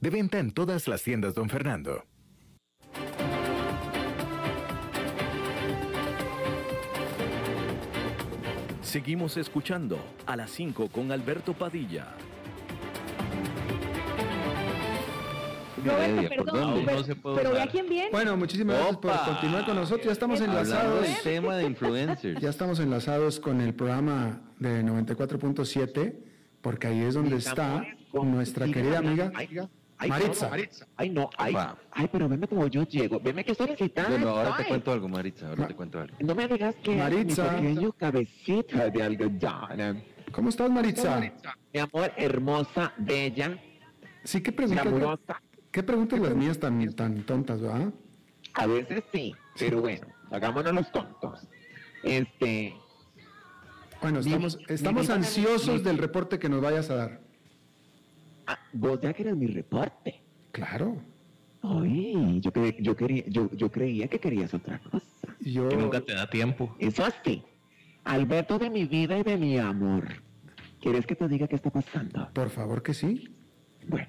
De venta en todas las tiendas, don Fernando. Seguimos escuchando a las 5 con Alberto Padilla. Roberto, perdón, pero, ve a quién viene. Bueno, muchísimas gracias por continuar con nosotros. Ya estamos enlazados. tema de influencers. [laughs] Ya estamos enlazados con el programa de 94.7, porque ahí es donde está nuestra querida amiga Maritza. Ay, no, ay, ay, pero veme como yo llego. Veme que estoy excitada. Bueno, ahora te cuento algo, Maritza. Ahora te cuento algo. No me digas que Maritza. mi pequeño cabecita de algodón. ¿Cómo estás, Maritza? Mi amor, hermosa, bella. Sí, qué preguntas. ¿Qué preguntas las mías tan, tan tontas, verdad? A veces sí, pero bueno, hagámonos los tontos. Este. Bueno, estamos, estamos ansiosos del reporte que nos vayas a dar. Ah, vos ya querés mi reporte. Claro. Ay, yo, yo, quería, yo, yo creía que querías otra cosa. Yo... Que nunca te da tiempo. Eso así. Alberto de mi vida y de mi amor. ¿Quieres que te diga qué está pasando? Por favor que sí. Bueno,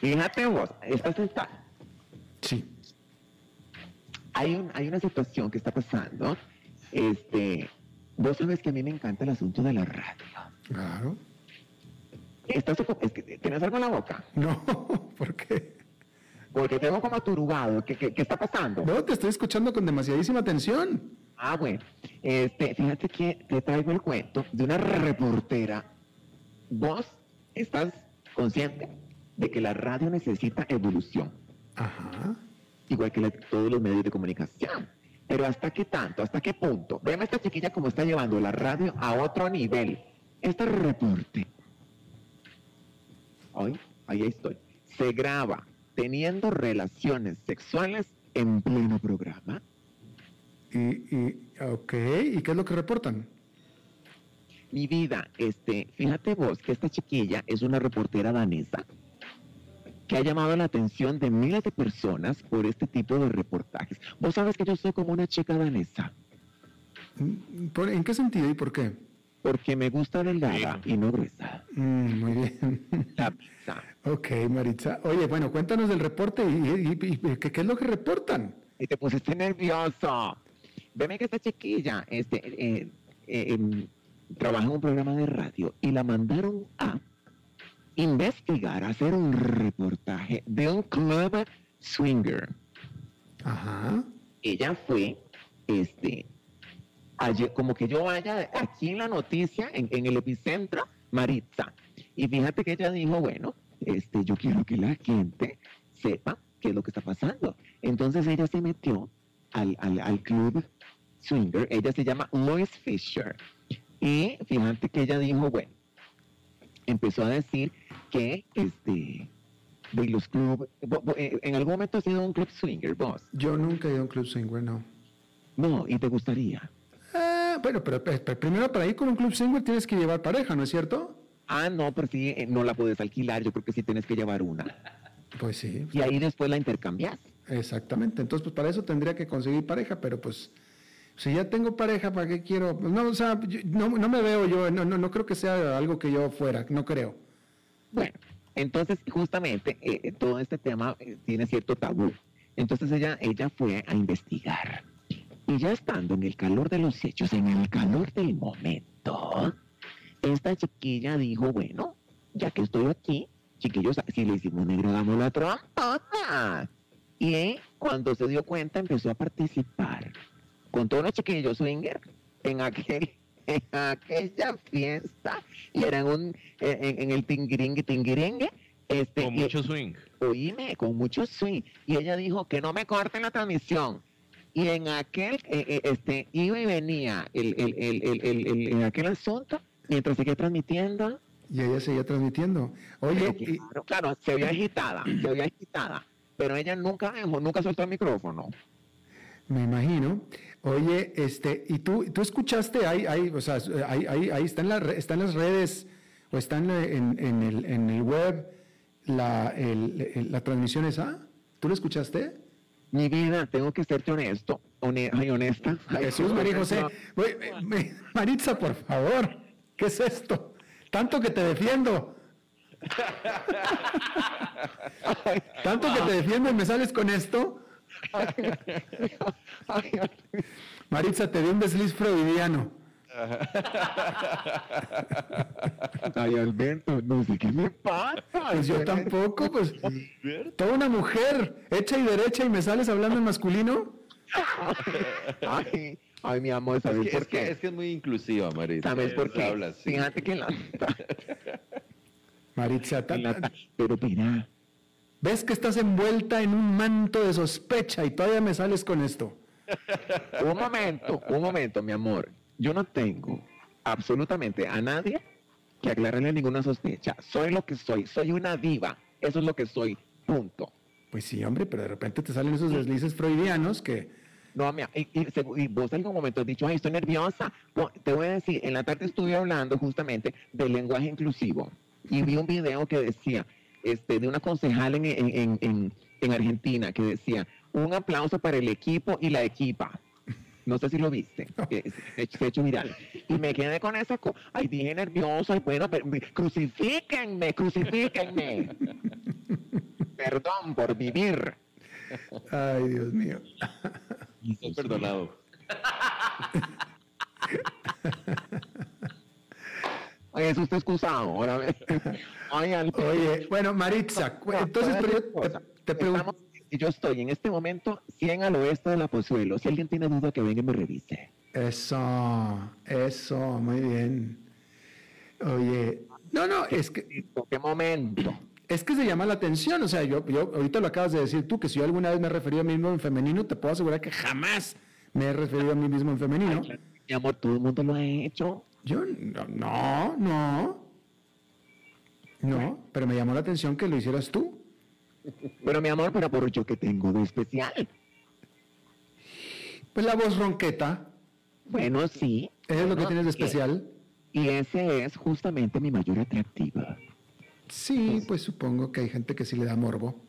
fíjate vos, ¿estás sentada? Sí. Hay, un, hay una situación que está pasando. Este, vos sabes que a mí me encanta el asunto de la radio. Claro. ¿Estás, ¿Tienes algo en la boca? No, [laughs] ¿por qué? Porque tengo como aturugado. ¿Qué, qué, está pasando? No, te estoy escuchando con demasiadísima atención. Ah, bueno. Este, fíjate que te traigo el cuento de una reportera. Vos estás consciente de que la radio necesita evolución. Ajá. Igual que todos los medios de comunicación. Pero ¿hasta qué tanto? ¿Hasta qué punto? Vean a esta chiquilla cómo está llevando la radio a otro nivel. Este reporte hoy, ahí estoy, se graba teniendo relaciones sexuales en pleno programa. Y, y, ok, ¿y qué es lo que reportan? Mi vida, este, fíjate vos que esta chiquilla es una reportera danesa que ha llamado la atención de miles de personas por este tipo de reportajes. Vos sabes que yo soy como una chica danesa. ¿En qué sentido y por qué? Porque me gusta delgada y no gruesa. Mm, muy bien. La [laughs] pizza. Ok, Maritza. Oye, bueno, cuéntanos del reporte y, ¿qué, es lo que reportan. Y te pusiste nervioso. Veme que esta chiquilla este, eh, eh, em, trabaja en un programa de radio y la mandaron a investigar, a hacer un reportaje de un club swinger. Ajá. Ella fue, este, como que yo vaya aquí en la noticia, en, el epicentro, Maritza. Y fíjate que ella dijo, bueno, este, yo quiero que la gente sepa qué es lo que está pasando. Entonces ella se metió al, al, club swinger, ella se llama Lois Fisher. Y fíjate que ella dijo, bueno, empezó a decir que este de los clubes, eh, en algún momento has ido a un club swinger, vos. Yo nunca he ido a un club swinger, no. No, ¿y te gustaría? Bueno, pero, primero para ir con un club swinger tienes que llevar pareja, ¿no es cierto? Ah, no, pero sí, eh, no la puedes alquilar, yo creo que sí tienes que llevar una. Pues sí. Y ahí después la intercambias. Exactamente, entonces pues para eso tendría que conseguir pareja, pero pues si ya tengo pareja, ¿para qué quiero? Pues, no, o sea, no, no, me veo yo, no, no, no creo que sea algo que yo fuera, no creo. Bueno, entonces justamente eh, eh, todo este tema eh, tiene cierto tabú. Entonces ella, ella fue a investigar. Y ya estando en el calor de los hechos, en el calor del momento, esta chiquilla dijo, bueno, ya que estoy aquí, chiquillos, si le hicimos negro, damos la trompa. Y cuando se dio cuenta, empezó a participar con todos los chiquillos swinger en aquel [laughs] en aquella fiesta. Y eran un en, el tingiringue tingiringue este con mucho swing. Oíme con mucho swing. Y ella dijo que no me corten la transmisión y en aquel eh, eh, este iba y venía el, el, el, en aquel asunto mientras seguía transmitiendo y ella seguía transmitiendo oye claro, claro se veía agitada se veía agitada pero ella nunca dejó nunca soltó el micrófono me imagino. Oye, este, ¿y tú, tú escuchaste ahí, ahí, o sea, ahí, ahí, ahí está, en la, está en las redes o está en, en, el, en el web la, el, la transmisión esa? ¿Tú lo escuchaste? Mi vida, tengo que serte honesto, ay, honesta. Jesús, María José. [laughs] Maritza, por favor, ¿qué es esto? Tanto que te defiendo. [laughs] Tanto que te defiendo y me sales con esto. Maritza, te di un desliz freudiano. Ay, Alberto, no sé qué me pasa. Pues yo tampoco, pues. Toda una mujer, hecha y derecha, y me sales hablando en masculino. Ay, ay mi amor, ¿sabes es por qué? es que es muy inclusiva, Maritza. ¿Sabes por qué? Fíjate que la. [laughs] Maritza, pero mira, Ves que estás envuelta en un manto de sospecha y todavía me sales con esto. un momento, un momento, mi amor. Yo no tengo absolutamente a nadie que aclararle ninguna sospecha. Soy lo que soy, soy una diva. Eso es lo que soy, punto. Pues sí, hombre, pero de repente te salen esos deslices freudianos que... No, mira, y, y, vos en algún momento has dicho, ay, estoy nerviosa. te voy a decir, en la tarde estuve hablando justamente del lenguaje inclusivo y vi un video que decía, este, de una concejal en, en, en, en, Argentina que decía, un aplauso para el equipo y la equipa. No sé si lo viste, se, ha hecho viral. Y me quedé con esa cosa. Ay, dije nerviosa. Y bueno, crucifíquenme, crucifíquenme. [laughs] Perdón por vivir. Ay, Dios mío. Estoy perdonado. Oye, eso está excusado. Ahora [laughs] Oye, bueno, Maritza, entonces te, pregunto. Yo estoy en este momento 100 al oeste de la Pozuelo. Si alguien tiene duda, que venga y me revise. Eso, eso, muy bien. Oye, no, no, es que. ¿Qué momento? Es que se llama la atención, o sea, yo, yo ahorita lo acabas de decir tú, que si yo alguna vez me he referido a mí mismo en femenino, te puedo asegurar que jamás me he referido a mí mismo en femenino. Mi amor, todo el mundo lo ha hecho. Yo, no, no. No, pero me llamó la atención que lo hicieras tú. Pero mi amor, pero por yo que tengo de especial. Pues la voz ronqueta. Bueno, sí. es lo que tienes de especial. Y ese es justamente mi mayor atractivo. Sí, pues supongo que hay gente que sí le da morbo.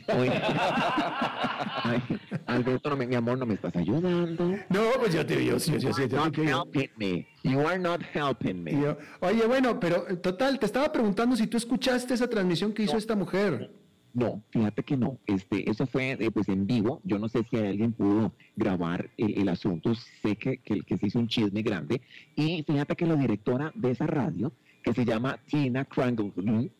[laughs] Ay, Alberto, mi amor, no me estás ayudando. No, pues yo te digo, sí, sí, sí. Not helping me. You are not helping me. oye, bueno, pero eh, total, te estaba preguntando si tú escuchaste esa transmisión que hizo esta mujer. No, fíjate que no. Este, eso fue eh, pues en vivo. Yo no sé si alguien pudo grabar el, asunto. Sé que, que, que, se hizo un chisme grande. Y fíjate que la directora de esa radio, que se llama Tina Krangle,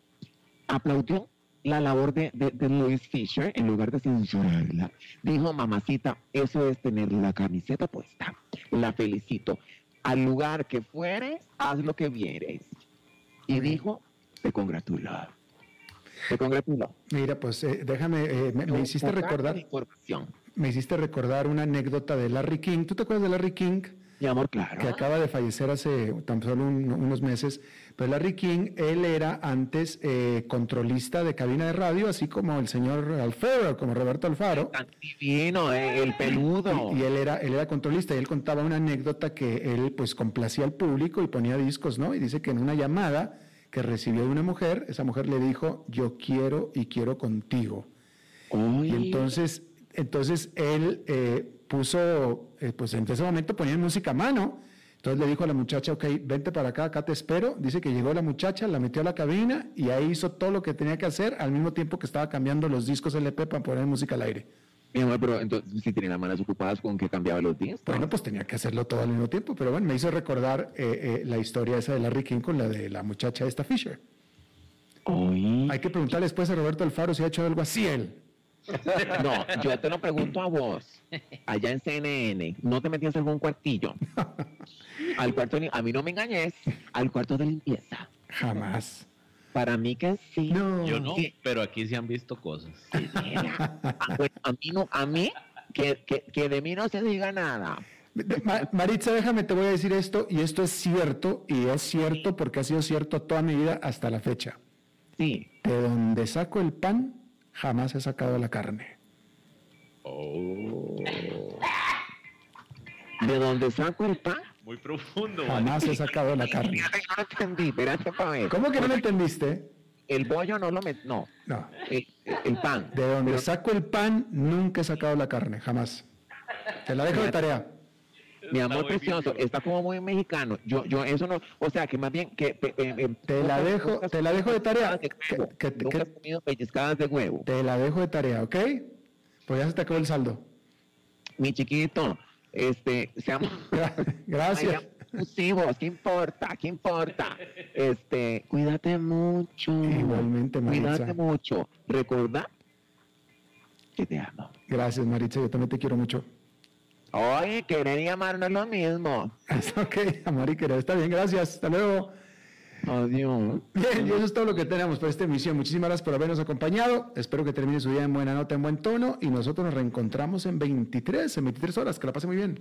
aplaudió la labor de, de, Louis Fisher, en lugar de censurarla, dijo, mamacita, eso es tener la camiseta puesta. La felicito. Al lugar que fueres, haz lo que vieres. Y dijo, te congratulo. Te congratulo. Mira, pues eh, déjame, eh, me, hiciste recordar. Información. me hiciste recordar una anécdota de Larry King. ¿Tú te acuerdas de Larry King? Mi amor, claro. Que acaba de fallecer hace tan solo unos meses. Pero Larry King, él era antes eh, controlista de cabina de radio, así como el señor Alfaro, como Roberto Alfaro. Tan divino, eh, el peludo. Y, él, era, él era controlista y él contaba una anécdota que él pues complacía al público y ponía discos, ¿no? Y dice que en una llamada que recibió de una mujer, esa mujer le dijo, yo quiero y quiero contigo. Y entonces, entonces él eh, puso, eh, pues en ese momento ponía música a mano. Entonces le dijo a la muchacha, ok, vente para acá, acá te espero. Dice que llegó la muchacha, la metió a la cabina y ahí hizo todo lo que tenía que hacer al mismo tiempo que estaba cambiando los discos LP para poner música al aire. Mi amor, pero entonces si tenía las manos ocupadas con que cambiaba los discos. Bueno, pues tenía que hacerlo todo al mismo tiempo, pero bueno, me hizo recordar eh, la historia esa de Larry King con la de la muchacha esta Fisher. Hay que preguntarle después a Roberto Alfaro si ha hecho algo así él. [laughs] No, yo te lo pregunto a vos, allá en CNN, ¿no te metías en algún cuartillo? [laughs] Al cuarto, a mí no me engañes, al cuarto de limpieza. Jamás. Para mí que sí. yo no, pero aquí se han visto cosas. a mí no, a mí, que, que, de mí no se diga nada. Maritza, déjame, te voy a decir esto, y esto es cierto, y es cierto porque ha sido cierto toda mi vida hasta la fecha. Sí. De donde saco el pan, jamás he sacado la carne. Oh. ¿De dónde saco el pan? Muy profundo. Jamás he sacado la carne. No entendí, espérate para ver. ¿Cómo que no lo entendiste? El bollo no lo met... No. No. El, pan. De donde saco el pan, nunca he sacado la carne, jamás. Te la dejo de tarea. Mi amor precioso, está como muy mexicano. Yo, yo, eso no, o sea, que más bien que te la dejo, te la dejo de tarea. Que, que, has comido pellizcadas de huevo. Te la dejo de tarea, ¿ok? Pues ya se te acabó el saldo. Mi chiquito, este, seamos. [laughs] Gracias. ¿qué importa? ¿Qué importa? Este, cuídate mucho. Igualmente, Maritza. Cuídate mucho. Recuerda que te amo. Gracias, Maritza. Yo también te quiero mucho. Oye, querer y amar no es lo mismo. [laughs] ok, amor y querer. Está bien, gracias. Hasta luego. Adiós. Bien, y eso es todo lo que tenemos para esta emisión. Muchísimas gracias por habernos acompañado. Espero que termine su día en buena nota, en buen tono. Y nosotros nos reencontramos en 23, en 23 horas. Que la pase muy bien.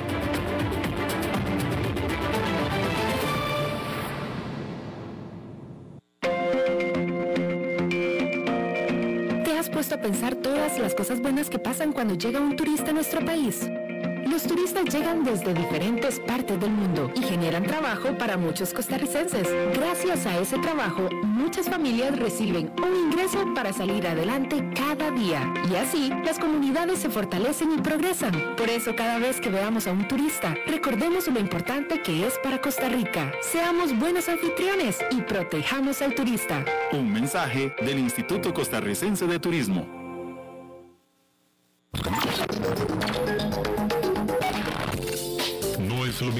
Cosas buenas que pasan cuando llega un turista a nuestro país? Los turistas llegan desde diferentes partes del mundo y generan trabajo para muchos costarricenses. Gracias a ese trabajo, muchas familias reciben un ingreso para salir adelante cada día. Y así, las comunidades se fortalecen y progresan. Por eso, cada vez que veamos a un turista, recordemos lo importante que es para Costa Rica. Seamos buenos anfitriones y protejamos al turista. Un mensaje del Instituto Costarricense de Turismo.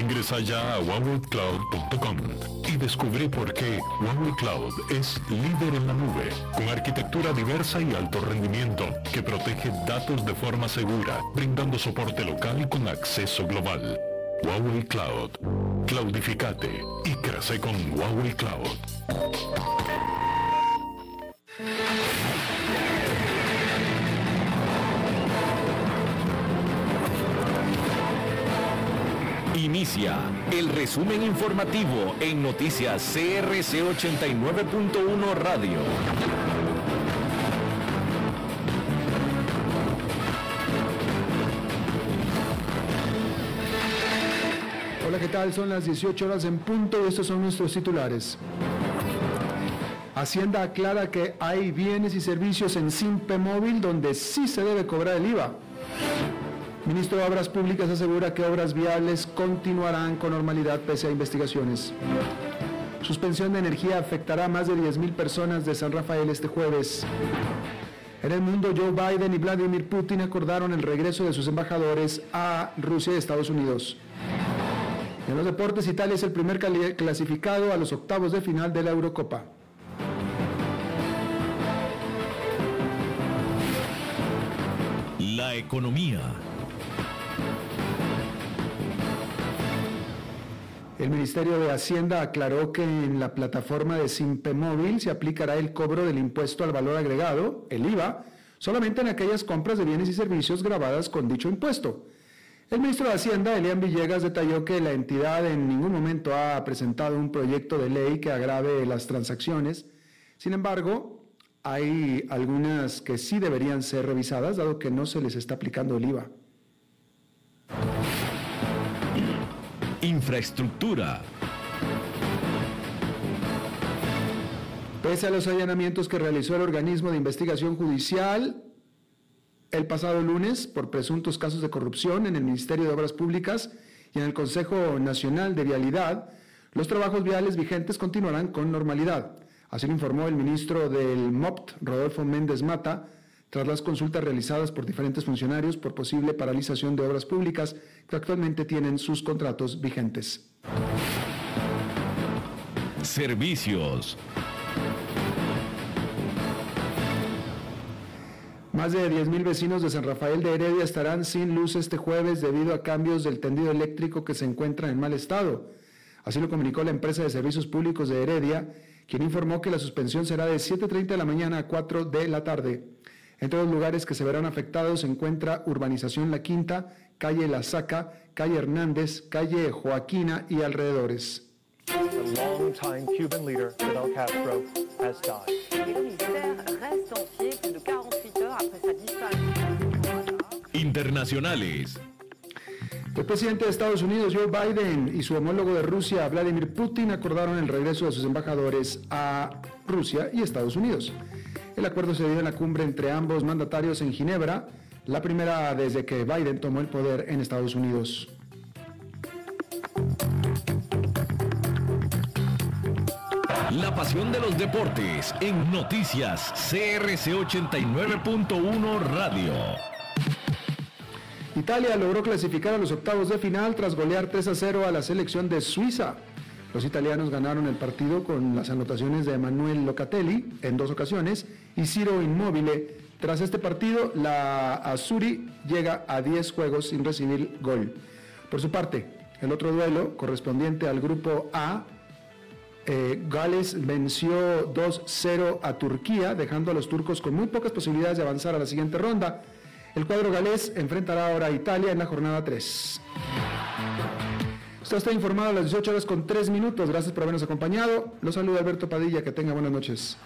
Ingresa ya a huawei.cloud.com y descubre por qué Huawei Cloud es líder en la nube, con arquitectura diversa y alto rendimiento que protege datos de forma segura, brindando soporte local con acceso global. Huawei Cloud. Cloudificate y crece con Huawei Cloud. Inicia el resumen informativo en noticias CRC89.1 Radio. Hola, ¿qué tal? Son las 18 horas en punto y estos son nuestros titulares. Hacienda aclara que hay bienes y servicios en Simpe Móvil donde sí se debe cobrar el IVA. Ministro de Obras Públicas asegura que obras viales continuarán con normalidad pese a investigaciones. Suspensión de energía afectará a más de 10.000 personas de San Rafael este jueves. En el mundo, Joe Biden y Vladimir Putin acordaron el regreso de sus embajadores a Rusia y Estados Unidos. En los deportes, Italia es el primer clasificado a los octavos de final de la Eurocopa. La economía. El Ministerio de Hacienda aclaró que en la plataforma de Simpe Móvil se aplicará el cobro del impuesto al valor agregado, el IVA, solamente en aquellas compras de bienes y servicios grabadas con dicho impuesto. El ministro de Hacienda, Elian Villegas, detalló que la entidad en ningún momento ha presentado un proyecto de ley que agrave las transacciones. Sin embargo, hay algunas que sí deberían ser revisadas, dado que no se les está aplicando el IVA. Infraestructura. Pese a los allanamientos que realizó el organismo de investigación judicial el pasado lunes por presuntos casos de corrupción en el Ministerio de Obras Públicas y en el Consejo Nacional de Vialidad, los trabajos viales vigentes continuarán con normalidad. Así lo informó el ministro del MOPT, Rodolfo Méndez Mata, tras las consultas realizadas por diferentes funcionarios por posible paralización de obras públicas que actualmente tienen sus contratos vigentes. Servicios. Más de 10.000 vecinos de San Rafael de Heredia estarán sin luz este jueves debido a cambios del tendido eléctrico que se encuentra en mal estado. Así lo comunicó la empresa de servicios públicos de Heredia, quien informó que la suspensión será de 7.30 de la mañana a 4 de la tarde. Entre los lugares que se verán afectados se encuentra Urbanización La Quinta, Calle La Saca, Calle Hernández, Calle Joaquina y alrededores. Internacionales. El presidente de Estados Unidos, Joe Biden, y su homólogo de Rusia, Vladimir Putin, acordaron el regreso de sus embajadores a Rusia y Estados Unidos. El acuerdo se dio en la cumbre entre ambos mandatarios en Ginebra, la primera desde que Biden tomó el poder en Estados Unidos. La pasión de los deportes en noticias CRC 89.1 Radio. Italia logró clasificar a los octavos de final tras golear 3 a 0 a la selección de Suiza. Los italianos ganaron el partido con las anotaciones de Emanuele Locatelli en dos ocasiones y Ciro Immobile. Tras este partido, la Azuri llega a 10 juegos sin recibir gol. Por su parte, el otro duelo, correspondiente al grupo A, eh, Gales venció 2-0 a Turquía, dejando a los turcos con muy pocas posibilidades de avanzar a la siguiente ronda. El cuadro galés enfrentará ahora a Italia en la jornada 3. Está informado a las 18 horas con 3 minutos. Gracias por habernos acompañado. Los saluda Alberto Padilla. Que tenga buenas noches.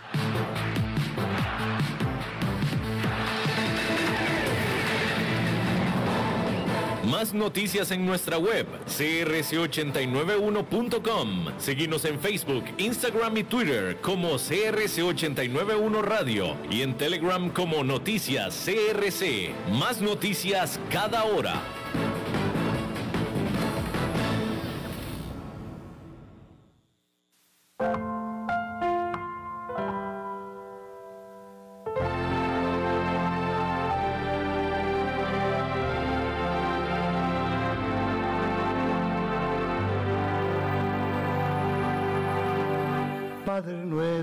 Más noticias en nuestra web, crc891.com. Seguimos en Facebook, Instagram y Twitter como CRC891 Radio y en Telegram como Noticias CRC. Más noticias cada hora.